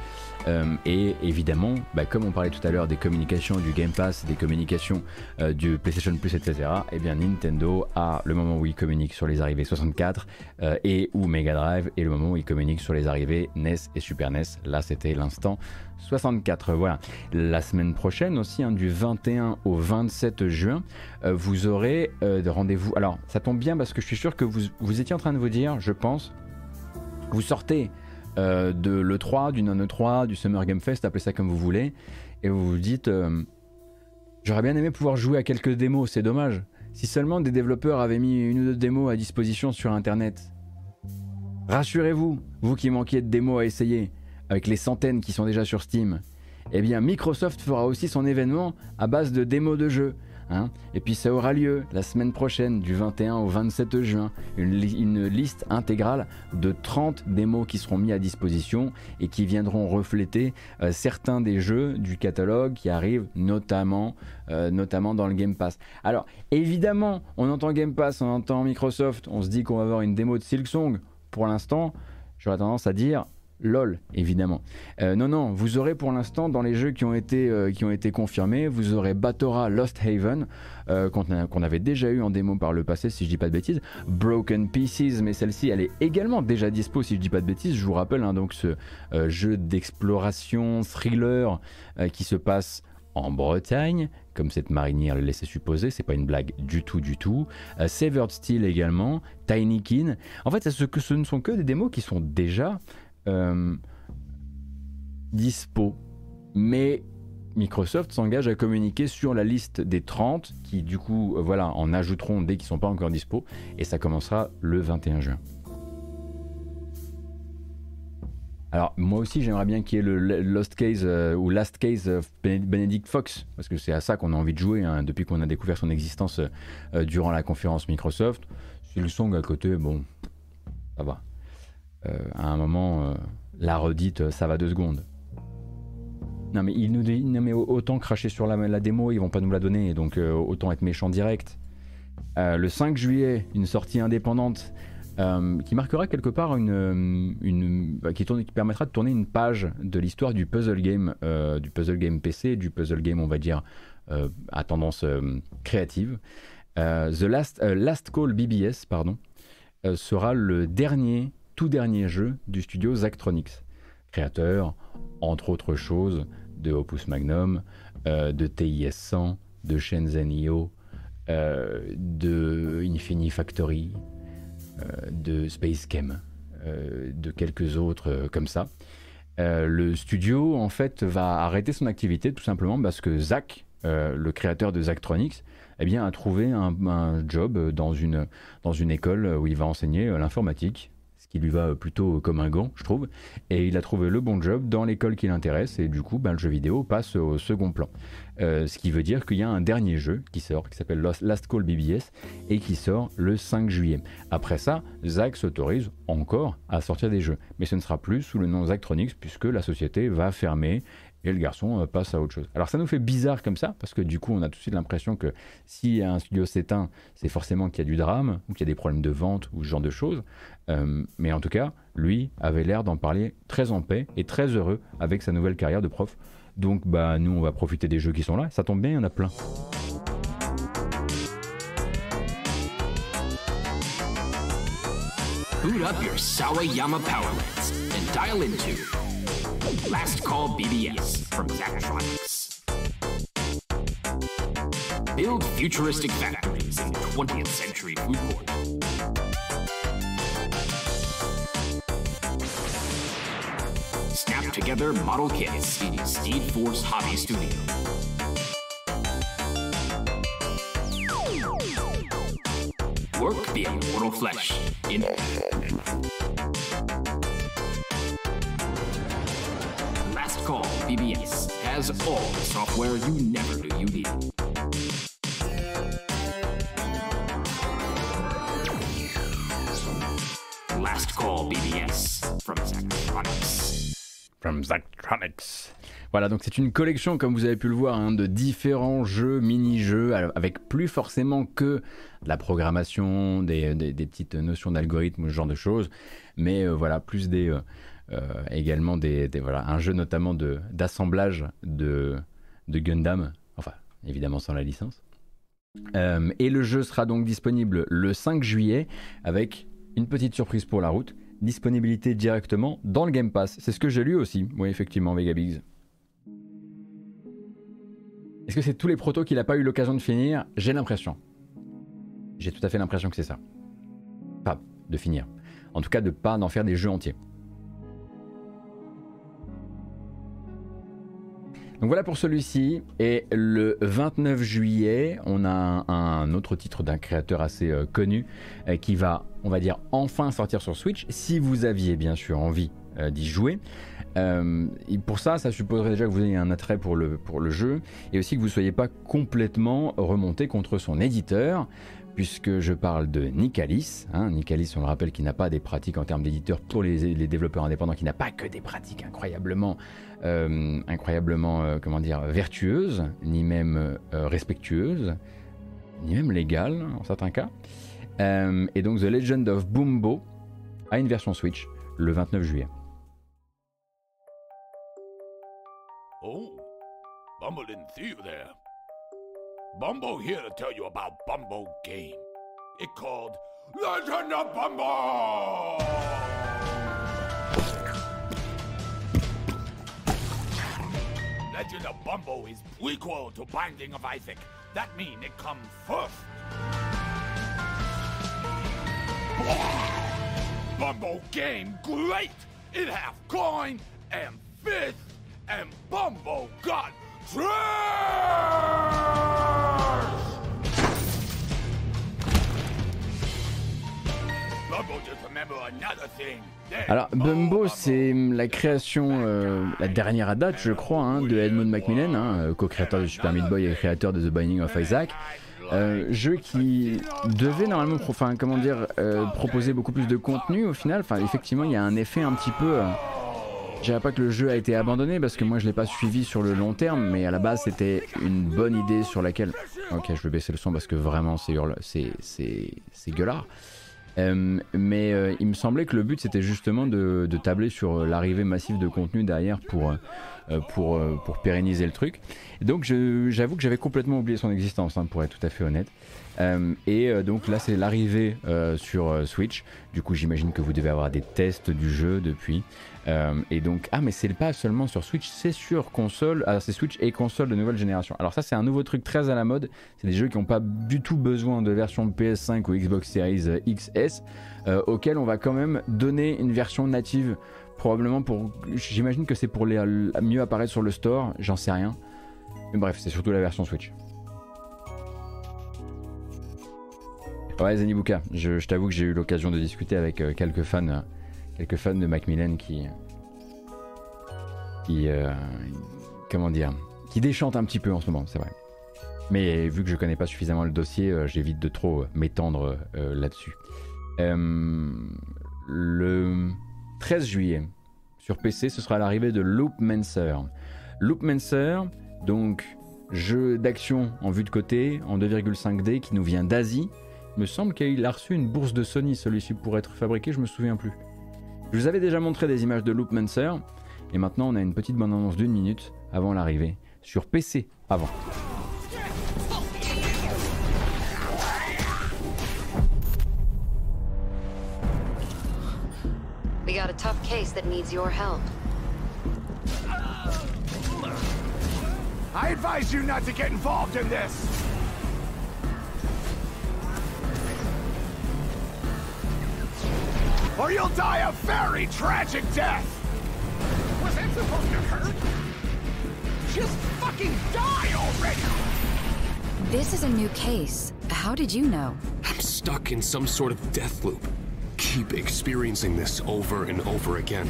Euh, et évidemment, bah, comme on parlait tout à l'heure des communications du Game Pass, des communications euh, du PlayStation Plus, etc., et eh bien Nintendo a le moment où il communique sur les arrivées 64 euh, et ou Mega Drive et le moment où il communique sur les arrivées NES et Super NES. Là, c'était l'instant 64. Voilà. La semaine prochaine aussi, hein, du 21 au 27 juin, vous aurez de rendez-vous. Alors, ça tombe bien parce que je suis sûr que vous, vous étiez en train de vous dire, je pense, vous sortez euh, de l'E3, du non-E3, du Summer Game Fest, appelez ça comme vous voulez, et vous vous dites euh, J'aurais bien aimé pouvoir jouer à quelques démos, c'est dommage. Si seulement des développeurs avaient mis une ou deux démos à disposition sur Internet. Rassurez-vous, vous qui manquiez de démos à essayer, avec les centaines qui sont déjà sur Steam, eh bien Microsoft fera aussi son événement à base de démos de jeux. Hein. et puis ça aura lieu la semaine prochaine, du 21 au 27 juin, une, liste intégrale de 30 démos qui seront mis à disposition et qui viendront refléter euh, certains des jeux du catalogue qui arrivent notamment, euh, notamment dans le Game Pass. Alors évidemment, on entend Game Pass, on entend Microsoft, on se dit qu'on va avoir une démo de Silksong. Pour l'instant, j'aurais tendance à dire LOL, évidemment. Euh, non, non, vous aurez pour l'instant dans les jeux qui ont été, euh, qui ont été confirmés, vous aurez Batora Lost Haven, euh, qu'on avait déjà eu en démo par le passé, si je dis pas de bêtises. Broken Pieces, mais celle-ci, elle est également déjà dispo, si je dis pas de bêtises. Je vous rappelle, hein, donc ce jeu d'exploration, thriller, qui se passe en Bretagne, comme cette marinière le laissait supposer, c'est pas une blague du tout, du tout. Severed Steel également, Tiny Kin. En fait, ce, ce ne sont que des démos qui sont déjà dispo. Mais Microsoft s'engage à communiquer sur la liste des 30 qui du coup euh, voilà en ajouteront dès qu'ils sont pas encore dispo et ça commencera le 21 juin. Alors moi aussi j'aimerais bien qu'il y ait le Lost Case euh, ou Last Case of Benedict Fox parce que c'est à ça qu'on a envie de jouer hein, depuis qu'on a découvert son existence durant la conférence Microsoft. Si le song à côté, bon, ça va. Euh, à un moment, euh, la redite, euh, ça va deux secondes. Non mais, il nous non autant cracher sur la, la, démo, ils vont pas nous la donner, donc autant être méchant direct. le 5 juillet, une sortie indépendante qui marquera quelque part une, une bah, qui, tourne, qui, permettra de tourner une page de l'histoire du puzzle game, du puzzle game PC, du puzzle game on va dire à tendance créative. The Last, Last Call BBS pardon, sera le dernier tout dernier jeu du studio Zachtronics, créateur, entre autres choses, de Opus Magnum, euh, de TIS 100, de Shenzhen IO, euh, de Infini Factory, euh, de Space Chem, de quelques autres comme ça. le studio en fait va arrêter son activité tout simplement parce que Zach, le créateur de Zachtronics, eh bien, a trouvé un, un, job dans une, dans une école où il va enseigner l'informatique qui lui va plutôt comme un gant, je trouve. Et il a trouvé le bon job dans l'école qui l'intéresse, et du coup, ben, le jeu vidéo passe au second plan. Euh, ce qui veut dire qu'il y a un dernier jeu qui sort, qui s'appelle Last Call BBS, et qui sort le 5 juillet. Après ça, Zach s'autorise encore à sortir des jeux. Mais ce ne sera plus sous le nom Zachtronics, puisque la société va fermer et le garçon euh, passe à autre chose. Alors ça nous fait bizarre comme ça, parce que du coup on a tout de suite l'impression que si un studio s'éteint, c'est forcément qu'il y a du drame, ou qu'il y a des problèmes de vente, ou ce genre de choses. Euh, mais en tout cas, lui avait l'air d'en parler très en paix et très heureux avec sa nouvelle carrière de prof. Donc bah nous on va profiter des jeux qui sont là, ça tombe bien, il y en a plein. Boot up your Sawayama Power Lens and dial into Last Call BBS from Zachtronics. Build futuristic factories in 20th century food court. Together model kits in Steed Force Hobby Studio. Work the immortal flesh in Last Call BBS has all the software you never knew you needed. Last Call BBS from Zachtronics. From. Voilà, donc c'est une collection, comme vous avez pu le voir, hein, de différents jeux, mini-jeux, avec plus forcément que de la programmation, des, petites notions d'algorithme, ce genre de choses, mais euh, voilà, plus des, euh, euh, également des, voilà, un jeu notamment d'assemblage de, de, Gundam, enfin évidemment sans la licence. et le jeu sera donc disponible le 5 juillet avec une petite surprise pour la route, disponibilité directement dans le Game Pass. C'est ce que j'ai lu aussi, oui effectivement, Vegabigs. Est-ce que c'est tous les protos qu'il n'a pas eu l'occasion de finir? J'ai l'impression. J'ai tout à fait l'impression que c'est ça. Pas de finir. En tout cas, de pas d'en faire des jeux entiers. Donc voilà pour celui-ci. Et le 29 juillet, on a un, autre titre d'un créateur assez euh, connu euh, qui va, on va dire, enfin sortir sur Switch. Si vous aviez bien sûr envie euh, d'y jouer. pour ça, ça supposerait déjà que vous ayez un attrait pour le, pour le jeu et aussi que vous ne soyez pas complètement remonté contre son éditeur puisque je parle de Nicalis. Hein. Nicalis, on le rappelle, qui n'a pas des pratiques en termes d'éditeur pour les, développeurs indépendants, qui n'a pas que des pratiques incroyablement euh, euh, comment dire, vertueuse, ni même euh, respectueuse, ni même légale en certains cas. et donc The Legend of Bumbo a une version Switch le 29 juillet. Oh. Bumbo here to tell you about Bumbo game. It called Legend of Bumbo! Legend of Bumbo is prequel to Binding of Isaac. That mean it come first. Bumbo game great! It have coin and fist and Bumbo got Alors, Bumbo, c'est la création, euh, la dernière à date, je crois, hein, de Edmund Macmillan, hein, euh, co-créateur de Super Meat Boy et créateur de The Binding of Isaac. Euh, jeu qui devait normalement, comment dire, proposer beaucoup plus de contenu au final. Effectivement, il y a un effet un petit peu. Je dirais pas que le jeu a été abandonné parce que moi je l'ai pas suivi sur le long terme, mais à la base c'était une bonne idée sur laquelle. Ok, je vais baisser le son parce que vraiment c'est c'est gueulard. Euh, mais euh, il me semblait que le but c'était justement de, tabler sur euh, l'arrivée massive de contenu derrière pour, pour, pour pérenniser le truc. donc j'avoue que j'avais complètement oublié son existence, hein, pour être tout à fait honnête. et donc là c'est l'arrivée sur Switch. Du coup j'imagine que vous devez avoir des tests du jeu depuis. Euh, et donc, ah, mais c'est pas seulement sur Switch, c'est sur console. Alors, c'est Switch et console de nouvelle génération. Alors, ça, c'est un nouveau truc très à la mode. C'est des jeux qui n'ont pas du tout besoin de version PS5 ou Xbox Series XS, euh, auxquels on va quand même donner une version native. Probablement pour. J'imagine que c'est pour mieux apparaître sur le store, j'en sais rien. Mais bref, c'est surtout la version Switch. Ouais, Zenibuka, je, t'avoue que j'ai eu l'occasion de discuter avec euh, quelques fans quelques fans de Macmillan qui. qui. Euh, comment dire Qui déchantent un petit peu en ce moment, c'est vrai. Mais vu que je connais pas suffisamment le dossier, euh, j'évite de trop m'étendre là-dessus. le 13 juillet, sur PC, ce sera l'arrivée de Loopmancer. Loopmancer, donc jeu d'action en vue de côté, en 2,5D, qui nous vient d'Asie. Il me semble qu'il a reçu une bourse de Sony, celui-ci, pour être fabriqué, je me souviens plus. Je vous avais déjà montré des images de Loopmancer, et maintenant on a une petite bonne annonce d'une minute avant l'arrivée, sur PC avant. Got a tough case that needs your help. I advise you not to get involved in this! Or you'll die a very tragic death! Was that supposed to hurt? Just fucking die already! This is a new case. How did you know? I'm stuck in some sort of death loop. Keep experiencing this over and over again.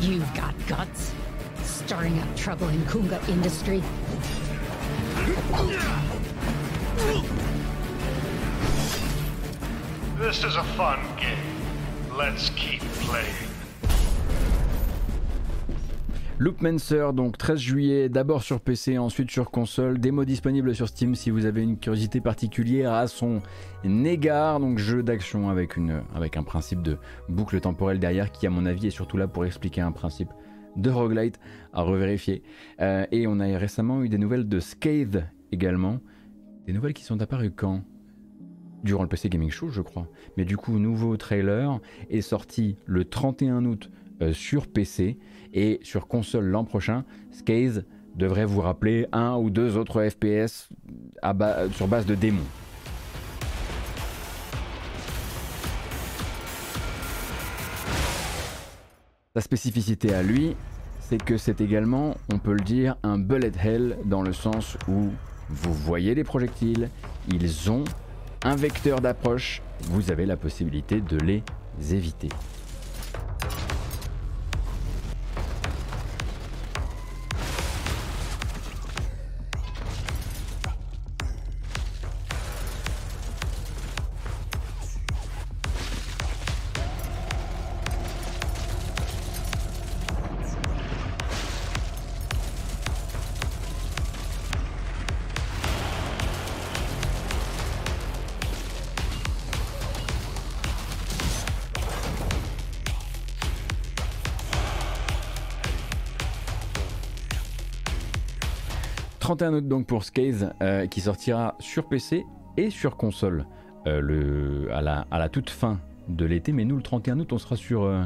You've got guts. Stirring up trouble in Kunga industry. This is a fun game. Let's keep playing. Loopmancer, donc 13 juillet, d'abord sur PC, ensuite sur console, démo disponible sur Steam si vous avez une curiosité particulière à son égard, donc jeu d'action avec, avec un principe de boucle temporelle derrière qui à mon avis est surtout là pour expliquer un principe de roguelite à revérifier. Euh, et on a récemment eu des nouvelles de Scathe également, des nouvelles qui sont apparues quand? Durant le PC Gaming Show je crois. Mais du coup, nouveau trailer est sorti le 31 août sur PC et sur console l'an prochain. Skaze devrait vous rappeler un ou deux autres FPS sur base de démons. Sa spécificité à lui, c'est que c'est également, on peut le dire, un bullet hell dans le sens où vous voyez les projectiles, ils ont un vecteur d'approche, vous avez la possibilité de les éviter. 31 août donc pour Skaze euh, qui sortira sur PC et sur console euh, le, à, la, à, la, toute fin de l'été. Mais nous, le 31 août, on sera sur. Euh,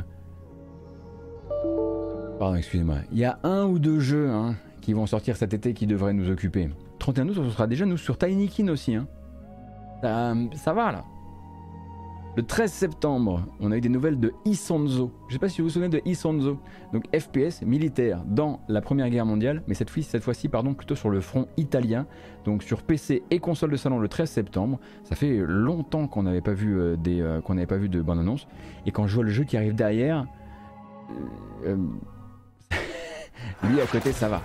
pardon, excusez-moi. Il y a un ou deux jeux hein, qui vont sortir cet été qui devraient nous occuper. 31 août, on sera déjà nous sur Tinykin aussi. Hein. ça va là. Le 13 septembre, on a eu des nouvelles de Isonzo. Je ne sais pas si vous vous souvenez de Isonzo. Donc FPS militaire dans la Première Guerre mondiale, mais cette fois-ci, pardon, plutôt sur le front italien. Donc sur PC et console de salon le 13 septembre. Ça fait longtemps qu'on n'avait pas vu euh, euh, de bande annonce. Et quand je vois le jeu qui arrive derrière, euh, lui à côté, ça va.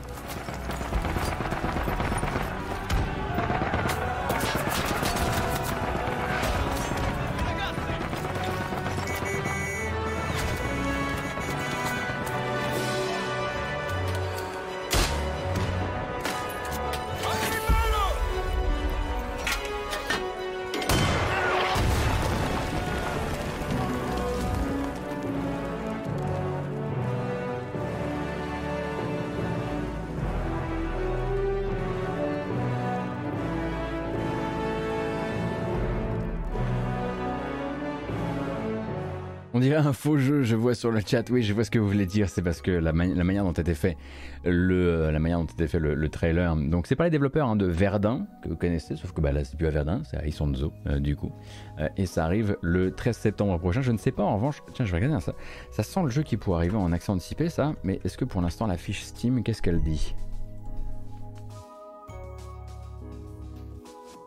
Faux jeu, je vois sur le chat. Oui, je vois ce que vous voulez dire. C'est parce que la, manière dont était fait le, la manière dont était fait le, trailer. Donc, c'est pas les développeurs hein, de Verdun que vous connaissez, sauf que bah, là, c'est plus à Verdun, c'est à Isonzo, euh, du coup. Euh, et ça arrive le 13 septembre prochain. Je ne sais pas, en revanche, tiens, je vais regarder ça. Ça sent le jeu qui pourrait arriver en accès anticipé, ça. Mais est-ce que pour l'instant, la fiche Steam, qu'est-ce qu'elle dit?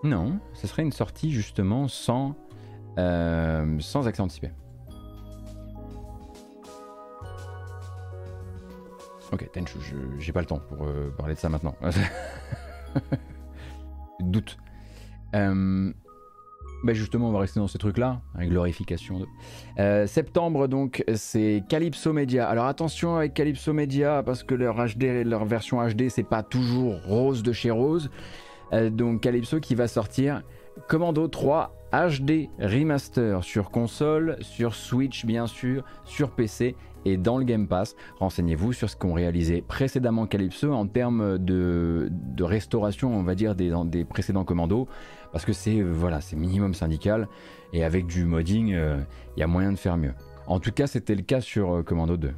Non, ce serait une sortie justement sans, euh, sans accès anticipé. Ok, Tench, j'ai pas le temps pour euh, parler de ça maintenant. Doute. Euh, bah justement, on va rester dans ces trucs-là, glorification. Euh, septembre, donc, c'est Calypso Media. Alors attention avec Calypso Media, parce que leur, HD, leur version HD, c'est pas toujours rose de chez Rose. donc Calypso qui va sortir Commando 3 HD Remaster sur console, sur Switch bien sûr, sur PC et dans le Game Pass. Renseignez-vous sur ce qu'ont réalisé précédemment Calypso en termes de, restauration, on va dire, des, précédents commandos, parce que c'est voilà, minimum syndical et avec du modding, euh, il y a moyen de faire mieux. En tout cas, c'était le cas sur euh, Commando 2.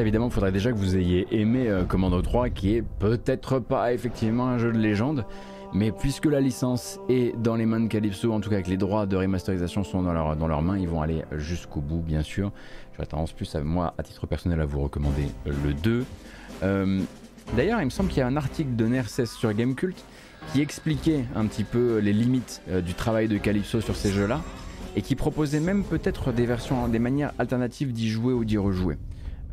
Évidemment, il faudrait déjà que vous ayez aimé euh, Commando 3, qui est peut-être pas effectivement un jeu de légende, mais puisque la licence est dans les mains de Calypso, en tout cas que les droits de remasterisation sont dans, leur, dans leurs mains, ils vont aller jusqu'au bout, bien sûr. J'aurais tendance plus à moi, à titre personnel, à vous recommander le 2. Euh, d'ailleurs, il me semble qu'il y a un article de Nerses sur Gamecult qui expliquait un petit peu les limites euh, du travail de Calypso sur ces jeux-là et qui proposait même peut-être des versions, des manières alternatives d'y jouer ou d'y rejouer.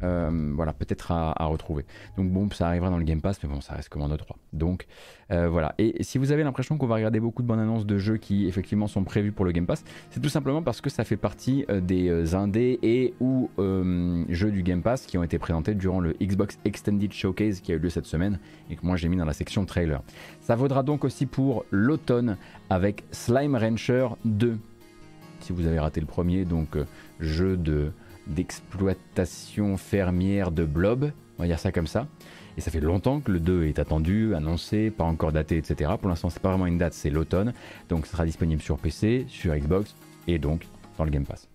Euh, voilà, peut-être à, retrouver. Donc bon, ça arrivera dans le Game Pass, mais bon, ça reste Commando 3. Donc euh, voilà. Et si vous avez l'impression qu'on va regarder beaucoup de bonnes annonces de jeux qui effectivement sont prévus pour le Game Pass, c'est tout simplement parce que ça fait partie euh, des indés et ou jeux du Game Pass qui ont été présentés durant le Xbox Extended Showcase qui a eu lieu cette semaine et que moi j'ai mis dans la section trailer. Ça vaudra donc aussi pour l'automne avec Slime Rancher 2. Si vous avez raté le premier, donc jeu de d'exploitation fermière de blob, on va dire ça comme ça. Et ça fait longtemps que le 2 est attendu, annoncé, pas encore daté, etc. Pour l'instant, c'est pas vraiment une date, c'est l'automne. Donc, ça sera disponible sur PC, sur Xbox et donc dans le Game Pass.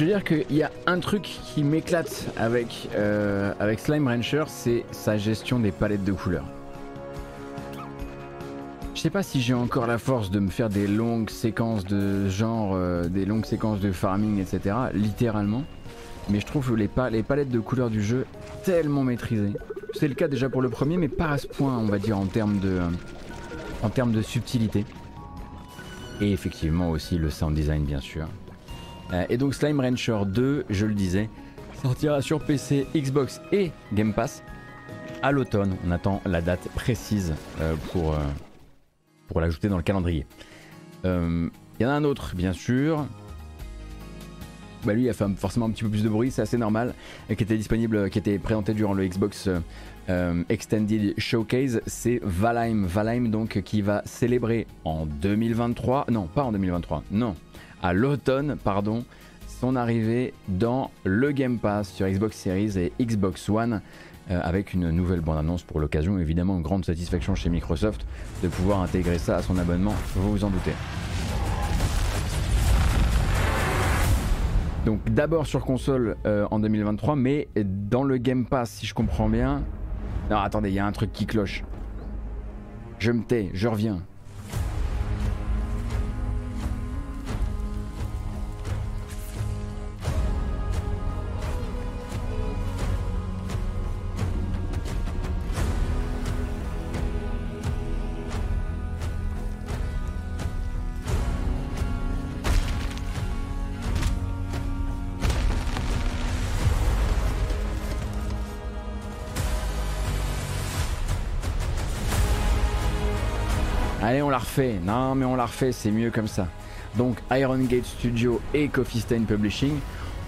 Veux dire qu'il y a un truc qui m'éclate avec, euh, avec Slime Rancher, c'est sa gestion des palettes de couleurs. Je sais pas si j'ai encore la force de me faire des longues séquences de genre, euh, des longues séquences de farming, etc. Littéralement. Mais je trouve les, les palettes de couleurs du jeu tellement maîtrisées. C'est le cas déjà pour le premier, mais pas à ce point, on va dire, en termes de, en termes de subtilité. Et effectivement aussi le sound design, bien sûr. Euh, et donc Slime Rancher 2, je le disais, sortira sur PC, Xbox et Game Pass à l'automne. On attend la date précise euh, pour, euh, pour l'ajouter dans le calendrier. Il y en a un autre, bien sûr. Bah lui, il a fait forcément un petit peu plus de bruit, c'est assez normal, et qui était disponible, qui était présenté durant le Xbox Extended Showcase, c'est Valheim. Valheim, donc, qui va célébrer en 2023, non, pas en 2023, non, à l'automne, pardon, son arrivée dans le Game Pass sur Xbox Series et Xbox One. avec une nouvelle bande-annonce pour l'occasion. Évidemment, une grande satisfaction chez Microsoft de pouvoir intégrer ça à son abonnement, vous vous en doutez. Donc d'abord sur console en 2023, mais dans le Game Pass, si je comprends bien. Non, attendez, il y a un truc qui cloche. Je me tais, je reviens. Non, mais on la refait, c'est mieux comme ça. Donc, Iron Gate Studio et Coffee Stain Publishing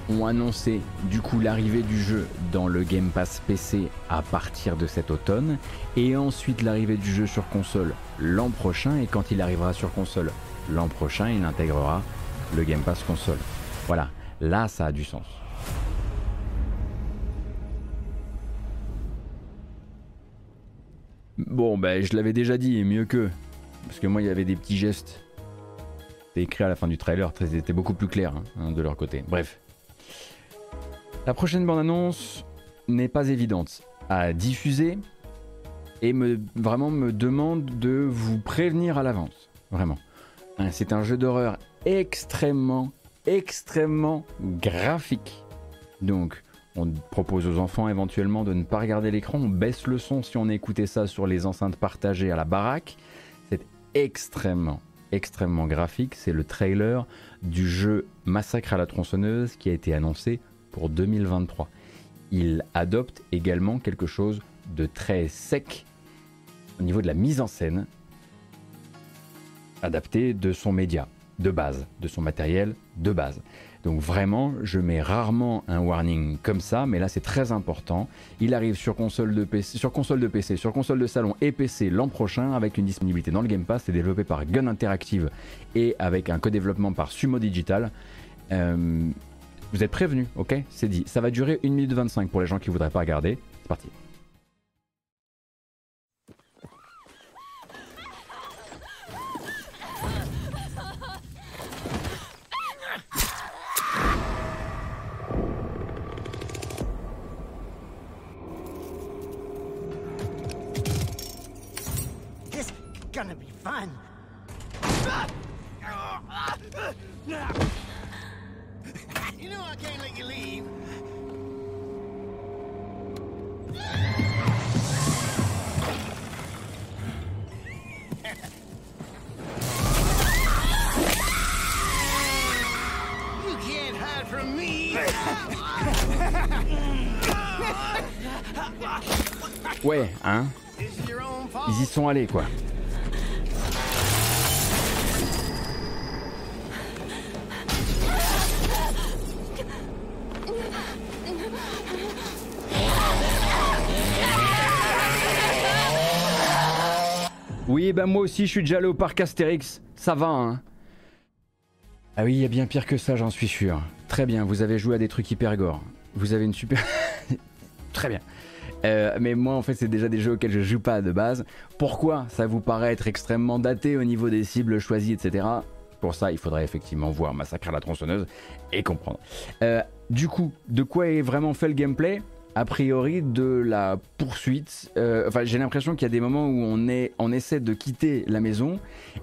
ont annoncé du coup l'arrivée du jeu dans le Game Pass PC à partir de cet automne et ensuite l'arrivée du jeu sur console l'an prochain et quand il arrivera sur console l'an prochain il intégrera le Game Pass console. Voilà, là ça a du sens. Bon ben je l'avais déjà dit, mieux que. Parce que moi, il y avait des petits gestes. C'était écrit à la fin du trailer, c'était beaucoup plus clair hein, hein, de leur côté. Bref. La prochaine bande-annonce n'est pas évidente à diffuser et me, vraiment me demande de vous prévenir à l'avance. Vraiment. Hein, c'est un jeu d'horreur extrêmement, extrêmement graphique. Donc, on propose aux enfants éventuellement de ne pas regarder l'écran. On baisse le son si on écoutait ça sur les enceintes partagées à la baraque extrêmement, extrêmement graphique. C'est le trailer du jeu Massacre à la tronçonneuse qui a été annoncé pour 2023. Il adopte également quelque chose de très sec au niveau de la mise en scène, adapté de son média de base, de son matériel de base. Donc vraiment, je mets rarement un warning comme ça, mais là c'est très important. Il arrive sur console de PC, sur console de salon et PC l'an prochain avec une disponibilité dans le Game Pass. C'est développé par Gun Interactive et avec un co-développement par Sumo Digital. Euh, vous êtes prévenus, ok? C'est dit. Ça va durer 1 minute 25 pour les gens qui voudraient pas regarder. C'est parti. Ouais, hein Ils y sont allés, quoi. Oui, ben moi aussi je suis déjà allé au parc Astérix. Ça va, hein Ah oui, il y a bien pire que ça, j'en suis sûr. Très bien, vous avez joué à des trucs hyper gore. Vous avez une super... Très bien. Euh, mais moi, en fait, c'est déjà des jeux auxquels je joue pas de base. Pourquoi ça vous paraît être extrêmement daté au niveau des cibles choisies, etc. Pour ça, il faudrait effectivement voir Massacre la tronçonneuse et comprendre. Euh, du coup, de quoi est vraiment fait le gameplay? A priori de la poursuite. Euh, enfin, j'ai l'impression qu'il y a des moments où on, est, on essaie de quitter la maison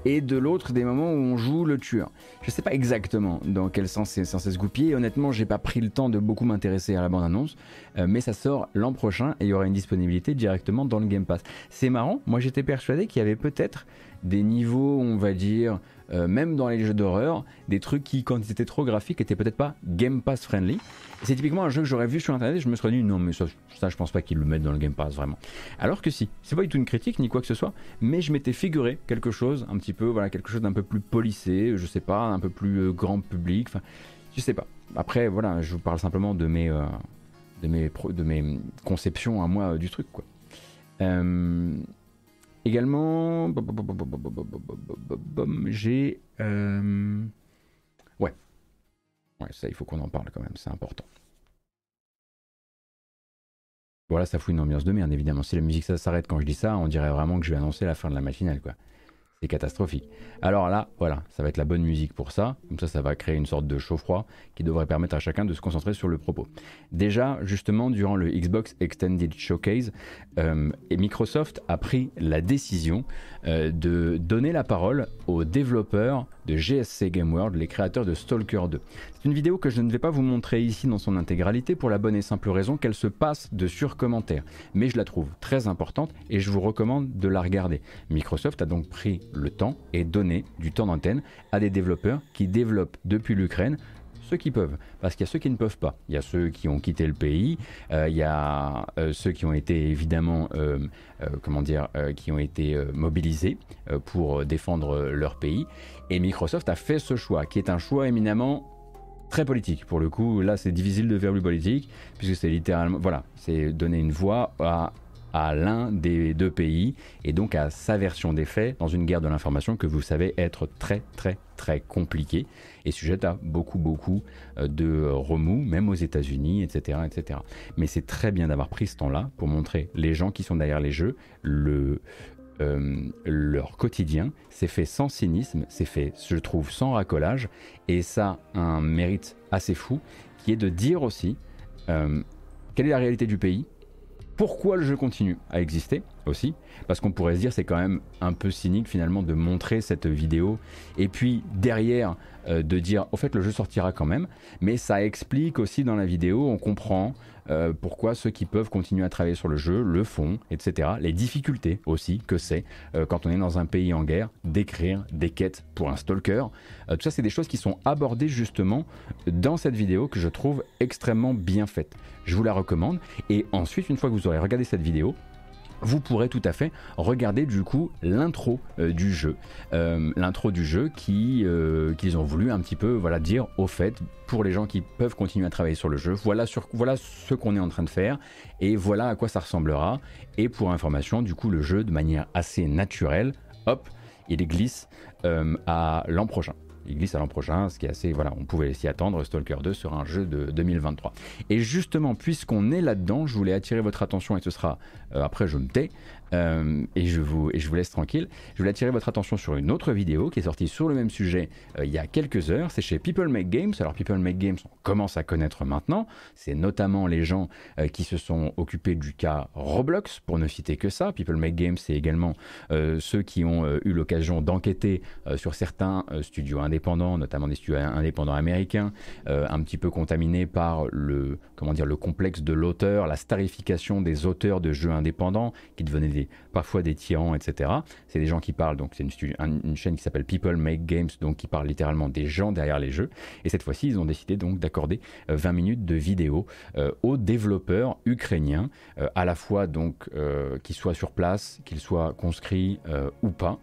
et de l'autre des moments où on joue le tueur. Je sais pas exactement dans quel sens c'est censé se goupiller. Honnêtement, j'ai pas pris le temps de beaucoup m'intéresser à la bande-annonce, euh, mais ça sort l'an prochain et il y aura une disponibilité directement dans le Game Pass. C'est marrant, moi j'étais persuadé qu'il y avait peut-être des niveaux, on va dire, euh, même dans les jeux d'horreur, des trucs qui, quand ils étaient trop graphiques, étaient peut-être pas Game Pass friendly. C'est typiquement un jeu que j'aurais vu sur internet et je me serais dit non, mais ça, ça je pense pas qu'ils le mettent dans le Game Pass vraiment. Alors que si, c'est pas du tout une critique ni quoi que ce soit, mais je m'étais figuré quelque chose, un petit peu, voilà, quelque chose d'un peu plus polissé, je sais pas, un peu plus euh, grand public, enfin, je sais pas. Après, voilà, je vous parle simplement de mes, euh, de mes, de mes conceptions à moi du truc, quoi. Également, j'ai... Euh, ouais. Ouais, ça, il faut qu'on en parle quand même, c'est important. Voilà, ça fout une ambiance de merde, évidemment. Si la musique ça s'arrête quand je dis ça, on dirait vraiment que je vais annoncer la fin de la matinale, quoi. C'est catastrophique. Alors là, voilà, ça va être la bonne musique pour ça. Comme ça, ça va créer une sorte de chaud-froid qui devrait permettre à chacun de se concentrer sur le propos. Déjà, justement, durant le Xbox Extended Showcase, euh, Microsoft a pris la décision euh, de donner la parole aux développeurs de GSC Game World, les créateurs de Stalker 2. C'est une vidéo que je ne vais pas vous montrer ici dans son intégralité pour la bonne et simple raison qu'elle se passe de sur-commentaires. Mais je la trouve très importante et je vous recommande de la regarder. Microsoft a donc pris le temps et donné du temps d'antenne à des développeurs qui développent depuis l'Ukraine ceux qui peuvent, parce qu'il y a ceux qui ne peuvent pas. Il y a ceux qui ont quitté le pays, euh, il y a euh, ceux qui ont été évidemment, euh, comment dire, qui ont été mobilisés pour défendre leur pays. Et Microsoft a fait ce choix, qui est un choix éminemment très politique. Pour le coup, là, c'est difficile de faire plus politique, puisque c'est littéralement, voilà, c'est donner une voix à à l'un des deux pays et donc à sa version des faits dans une guerre de l'information que vous savez être très très très compliquée et sujette à beaucoup beaucoup euh, de remous, même aux États-Unis, etc., etc. Mais c'est très bien d'avoir pris ce temps-là pour montrer les gens qui sont derrière les jeux, le, euh, leur quotidien. C'est fait sans cynisme, c'est fait, je trouve, sans racolage, et ça a un mérite assez fou, qui est de dire aussi euh, quelle est la réalité du pays, pourquoi le jeu continue à exister aussi, parce qu'on pourrait se dire c'est quand même un peu cynique finalement de montrer cette vidéo et puis derrière euh, de dire au fait le jeu sortira quand même, mais ça explique aussi dans la vidéo, on comprend euh, pourquoi ceux qui peuvent continuer à travailler sur le jeu le font, etc. Les difficultés aussi que c'est euh, quand on est dans un pays en guerre d'écrire des quêtes pour un stalker. tout ça c'est des choses qui sont abordées justement dans cette vidéo que je trouve extrêmement bien faite. Je vous la recommande et ensuite une fois que vous aurez regardé cette vidéo, vous pourrez tout à fait regarder du coup l'intro euh, du jeu, euh, l'intro du jeu qui euh, qu'ils ont voulu un petit peu voilà dire au fait pour les gens qui peuvent continuer à travailler sur le jeu, voilà voilà ce qu'on est en train de faire et voilà à quoi ça ressemblera. Et pour information du coup le jeu de manière assez naturelle, hop, il glisse à l'an prochain il glisse à l'an prochain, ce qui est assez, voilà, on pouvait s'y attendre, Stalker 2 sera un jeu de 2023. Et justement, puisqu'on est là-dedans, je voulais attirer votre attention, et ce sera, après je me tais, euh, et, je vous, et je vous laisse tranquille. Je voulais attirer votre attention sur une autre vidéo qui est sortie sur le même sujet euh, il y a quelques heures. C'est chez People Make Games. Alors People Make Games, on commence à connaître maintenant. C'est notamment les gens euh, qui se sont occupés du cas Roblox, pour ne citer que ça. People Make Games, c'est également ceux qui ont eu l'occasion d'enquêter sur certains studios indépendants, notamment des studios indépendants américains, un petit peu contaminés par le, comment dire, le complexe de l'auteur, la starification des auteurs de jeux indépendants qui devenaient des parfois des tyrans, etc. C'est des gens qui parlent, donc c'est une, chaîne qui s'appelle People Make Games, donc qui parle littéralement des gens derrière les jeux. Et cette fois-ci, ils ont décidé donc d'accorder 20 euh, minutes de vidéo euh, aux développeurs ukrainiens, euh, à la fois donc qu'ils soient sur place, qu'ils soient conscrits ou pas.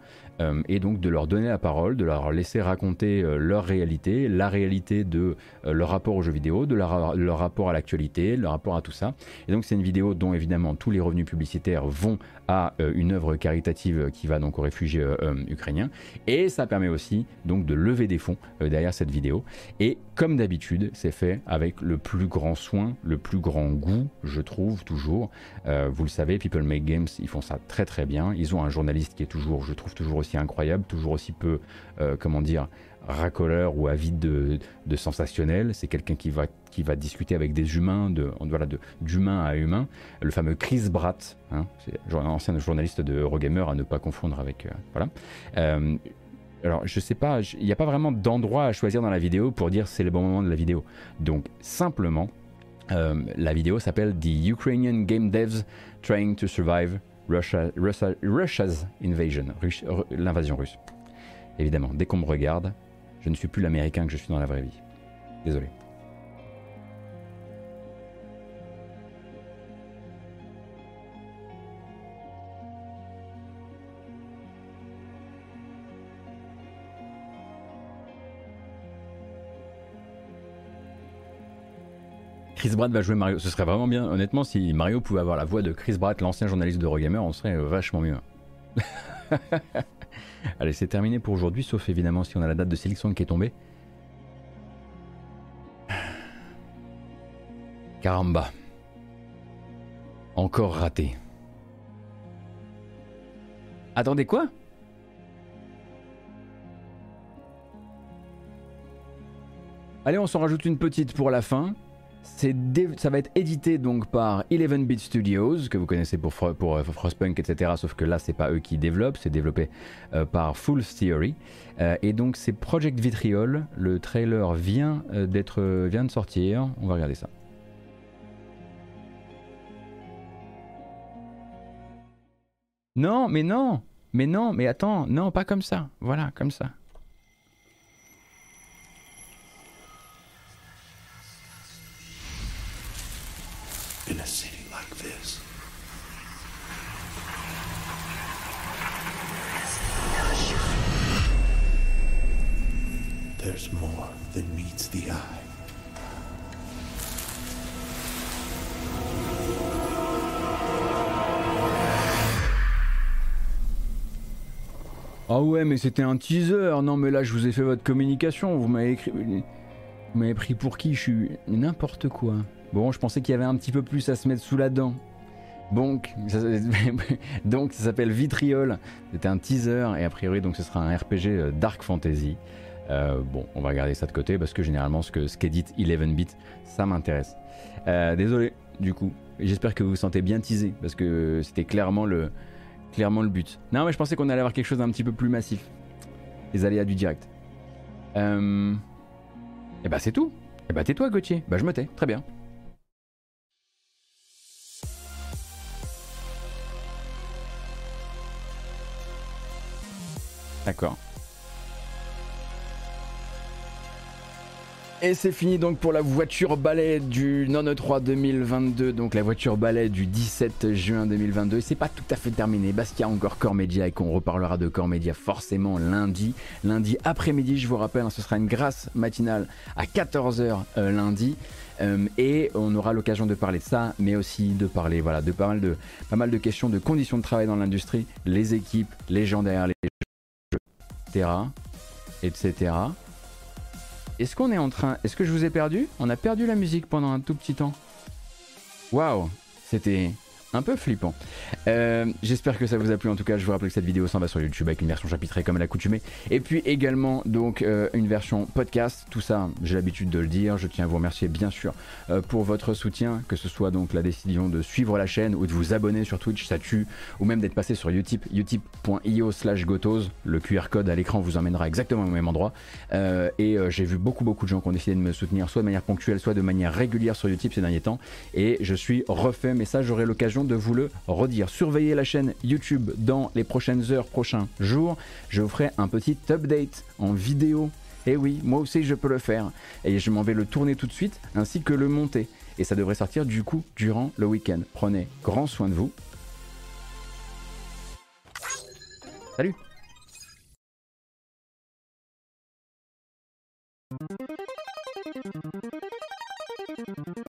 Et donc de leur donner la parole, de leur laisser raconter leur réalité, la réalité de leur rapport aux jeux vidéo, de leur rapport à l'actualité, leur rapport à tout ça. Et donc c'est une vidéo dont évidemment tous les revenus publicitaires vont à une œuvre caritative qui va donc aux réfugiés ukrainiens. Et ça permet aussi donc de lever des fonds derrière cette vidéo. Et comme d'habitude, c'est fait avec le plus grand soin, le plus grand goût, je trouve toujours. vous le savez, People Make Games, ils font ça très très bien. Ils ont un journaliste qui est toujours, je trouve toujours aussi incroyable, toujours aussi peu, euh, comment dire, racoleur ou avide de, sensationnel. C'est quelqu'un qui va, qui va discuter avec des humains, de, voilà, d'humain à humain. Le fameux Chris Bratt, hein, un ancien journaliste de Eurogamer à ne pas confondre avec. Euh, voilà. Euh, alors, je sais pas, il n'y a pas vraiment d'endroit à choisir dans la vidéo pour dire c'est le bon moment de la vidéo. Donc, simplement, la vidéo s'appelle The Ukrainian Game Devs Trying to Survive Russia, Russia's Invasion, l'invasion russe. Évidemment, dès qu'on me regarde, je ne suis plus l'américain que je suis dans la vraie vie. Désolé. Chris Pratt va jouer Mario. Ce serait vraiment bien, honnêtement, si Mario pouvait avoir la voix de Chris Pratt, l'ancien journaliste de Rogamer, on serait vachement mieux. Allez, c'est terminé pour aujourd'hui, sauf évidemment si on a la date de sélection qui est tombée. Caramba. Encore raté. Attendez quoi? Allez, on s'en rajoute une petite pour la fin. Ça va être édité donc par 11 Bit Studios, que vous connaissez pour, pour euh, Frostpunk, etc. Sauf que là, c'est pas eux qui développent, c'est développé euh, par Full Theory. Euh, et donc, c'est Project Vitriol. Le trailer vient, vient de sortir. On va regarder ça. Non, mais non, mais non, mais attends, non, pas comme ça. Voilà, comme ça. Ah ouais, mais c'était un teaser. Non, mais là, je vous ai fait votre communication. Vous m'avez écrit. Pris pour qui? Je suis n'importe quoi. Bon, je pensais qu'il y avait un petit peu plus à se mettre sous la dent. Donc, ça, donc ça s'appelle Vitriol. C'était un teaser et a priori donc ce sera un RPG euh, Dark Fantasy. Euh, bon, on va regarder ça de côté parce que généralement ce que ce qu'édite 11 bit, ça m'intéresse. Euh, désolé du coup. J'espère que vous vous sentez bien teasé parce que c'était clairement le clairement le but. Non, mais je pensais qu'on allait avoir quelque chose d'un petit peu plus massif. Les aléas du direct. Et eh bah c'est tout. Et eh bah tais-toi Gauthier. Bah je me tais. Très bien. D'accord. Et c'est fini donc pour la voiture balai du non 3 2022, donc la voiture balai du 17 juin 2022. Et c'est pas tout à fait terminé parce qu'il y a encore Core Media et qu'on reparlera de Core Media forcément lundi. Lundi après-midi, je vous rappelle, hein, ce sera une grâce matinale à 14h euh, lundi. Euh, et on aura l'occasion de parler de ça, mais aussi de parler voilà, de pas mal de, questions de conditions de travail dans l'industrie, les équipes, les gens derrière les etc. Est-ce qu'on est en train... Est-ce que je vous ai perdu? On a perdu la musique pendant un tout petit temps. Waouh C'était un peu flippant. Euh, j'espère que ça vous a plu. En tout cas, je vous rappelle que cette vidéo s'en va sur YouTube avec une version chapitrée comme l'accoutumée. Et puis également donc euh, une version podcast. Tout ça, j'ai l'habitude de le dire. Je tiens à vous remercier bien sûr euh, pour votre soutien, que ce soit donc la décision de suivre la chaîne ou de vous abonner sur Twitch, ça tue, ou même d'être passé sur Utip, utip.io slash gotos. Le QR code à l'écran vous emmènera exactement au même endroit. et j'ai vu beaucoup beaucoup de gens qui ont décidé de me soutenir, soit de manière ponctuelle, soit de manière régulière sur Utip ces derniers temps. Et je suis refait, mais ça j'aurai l'occasion de vous le redire. Surveillez la chaîne YouTube dans les prochaines heures, prochains jours. Je vous ferai un petit update en vidéo. Et oui, moi aussi je peux le faire. Et je m'en vais le tourner tout de suite, ainsi que le monter. Et ça devrait sortir du coup durant le week-end. Prenez grand soin de vous. Salut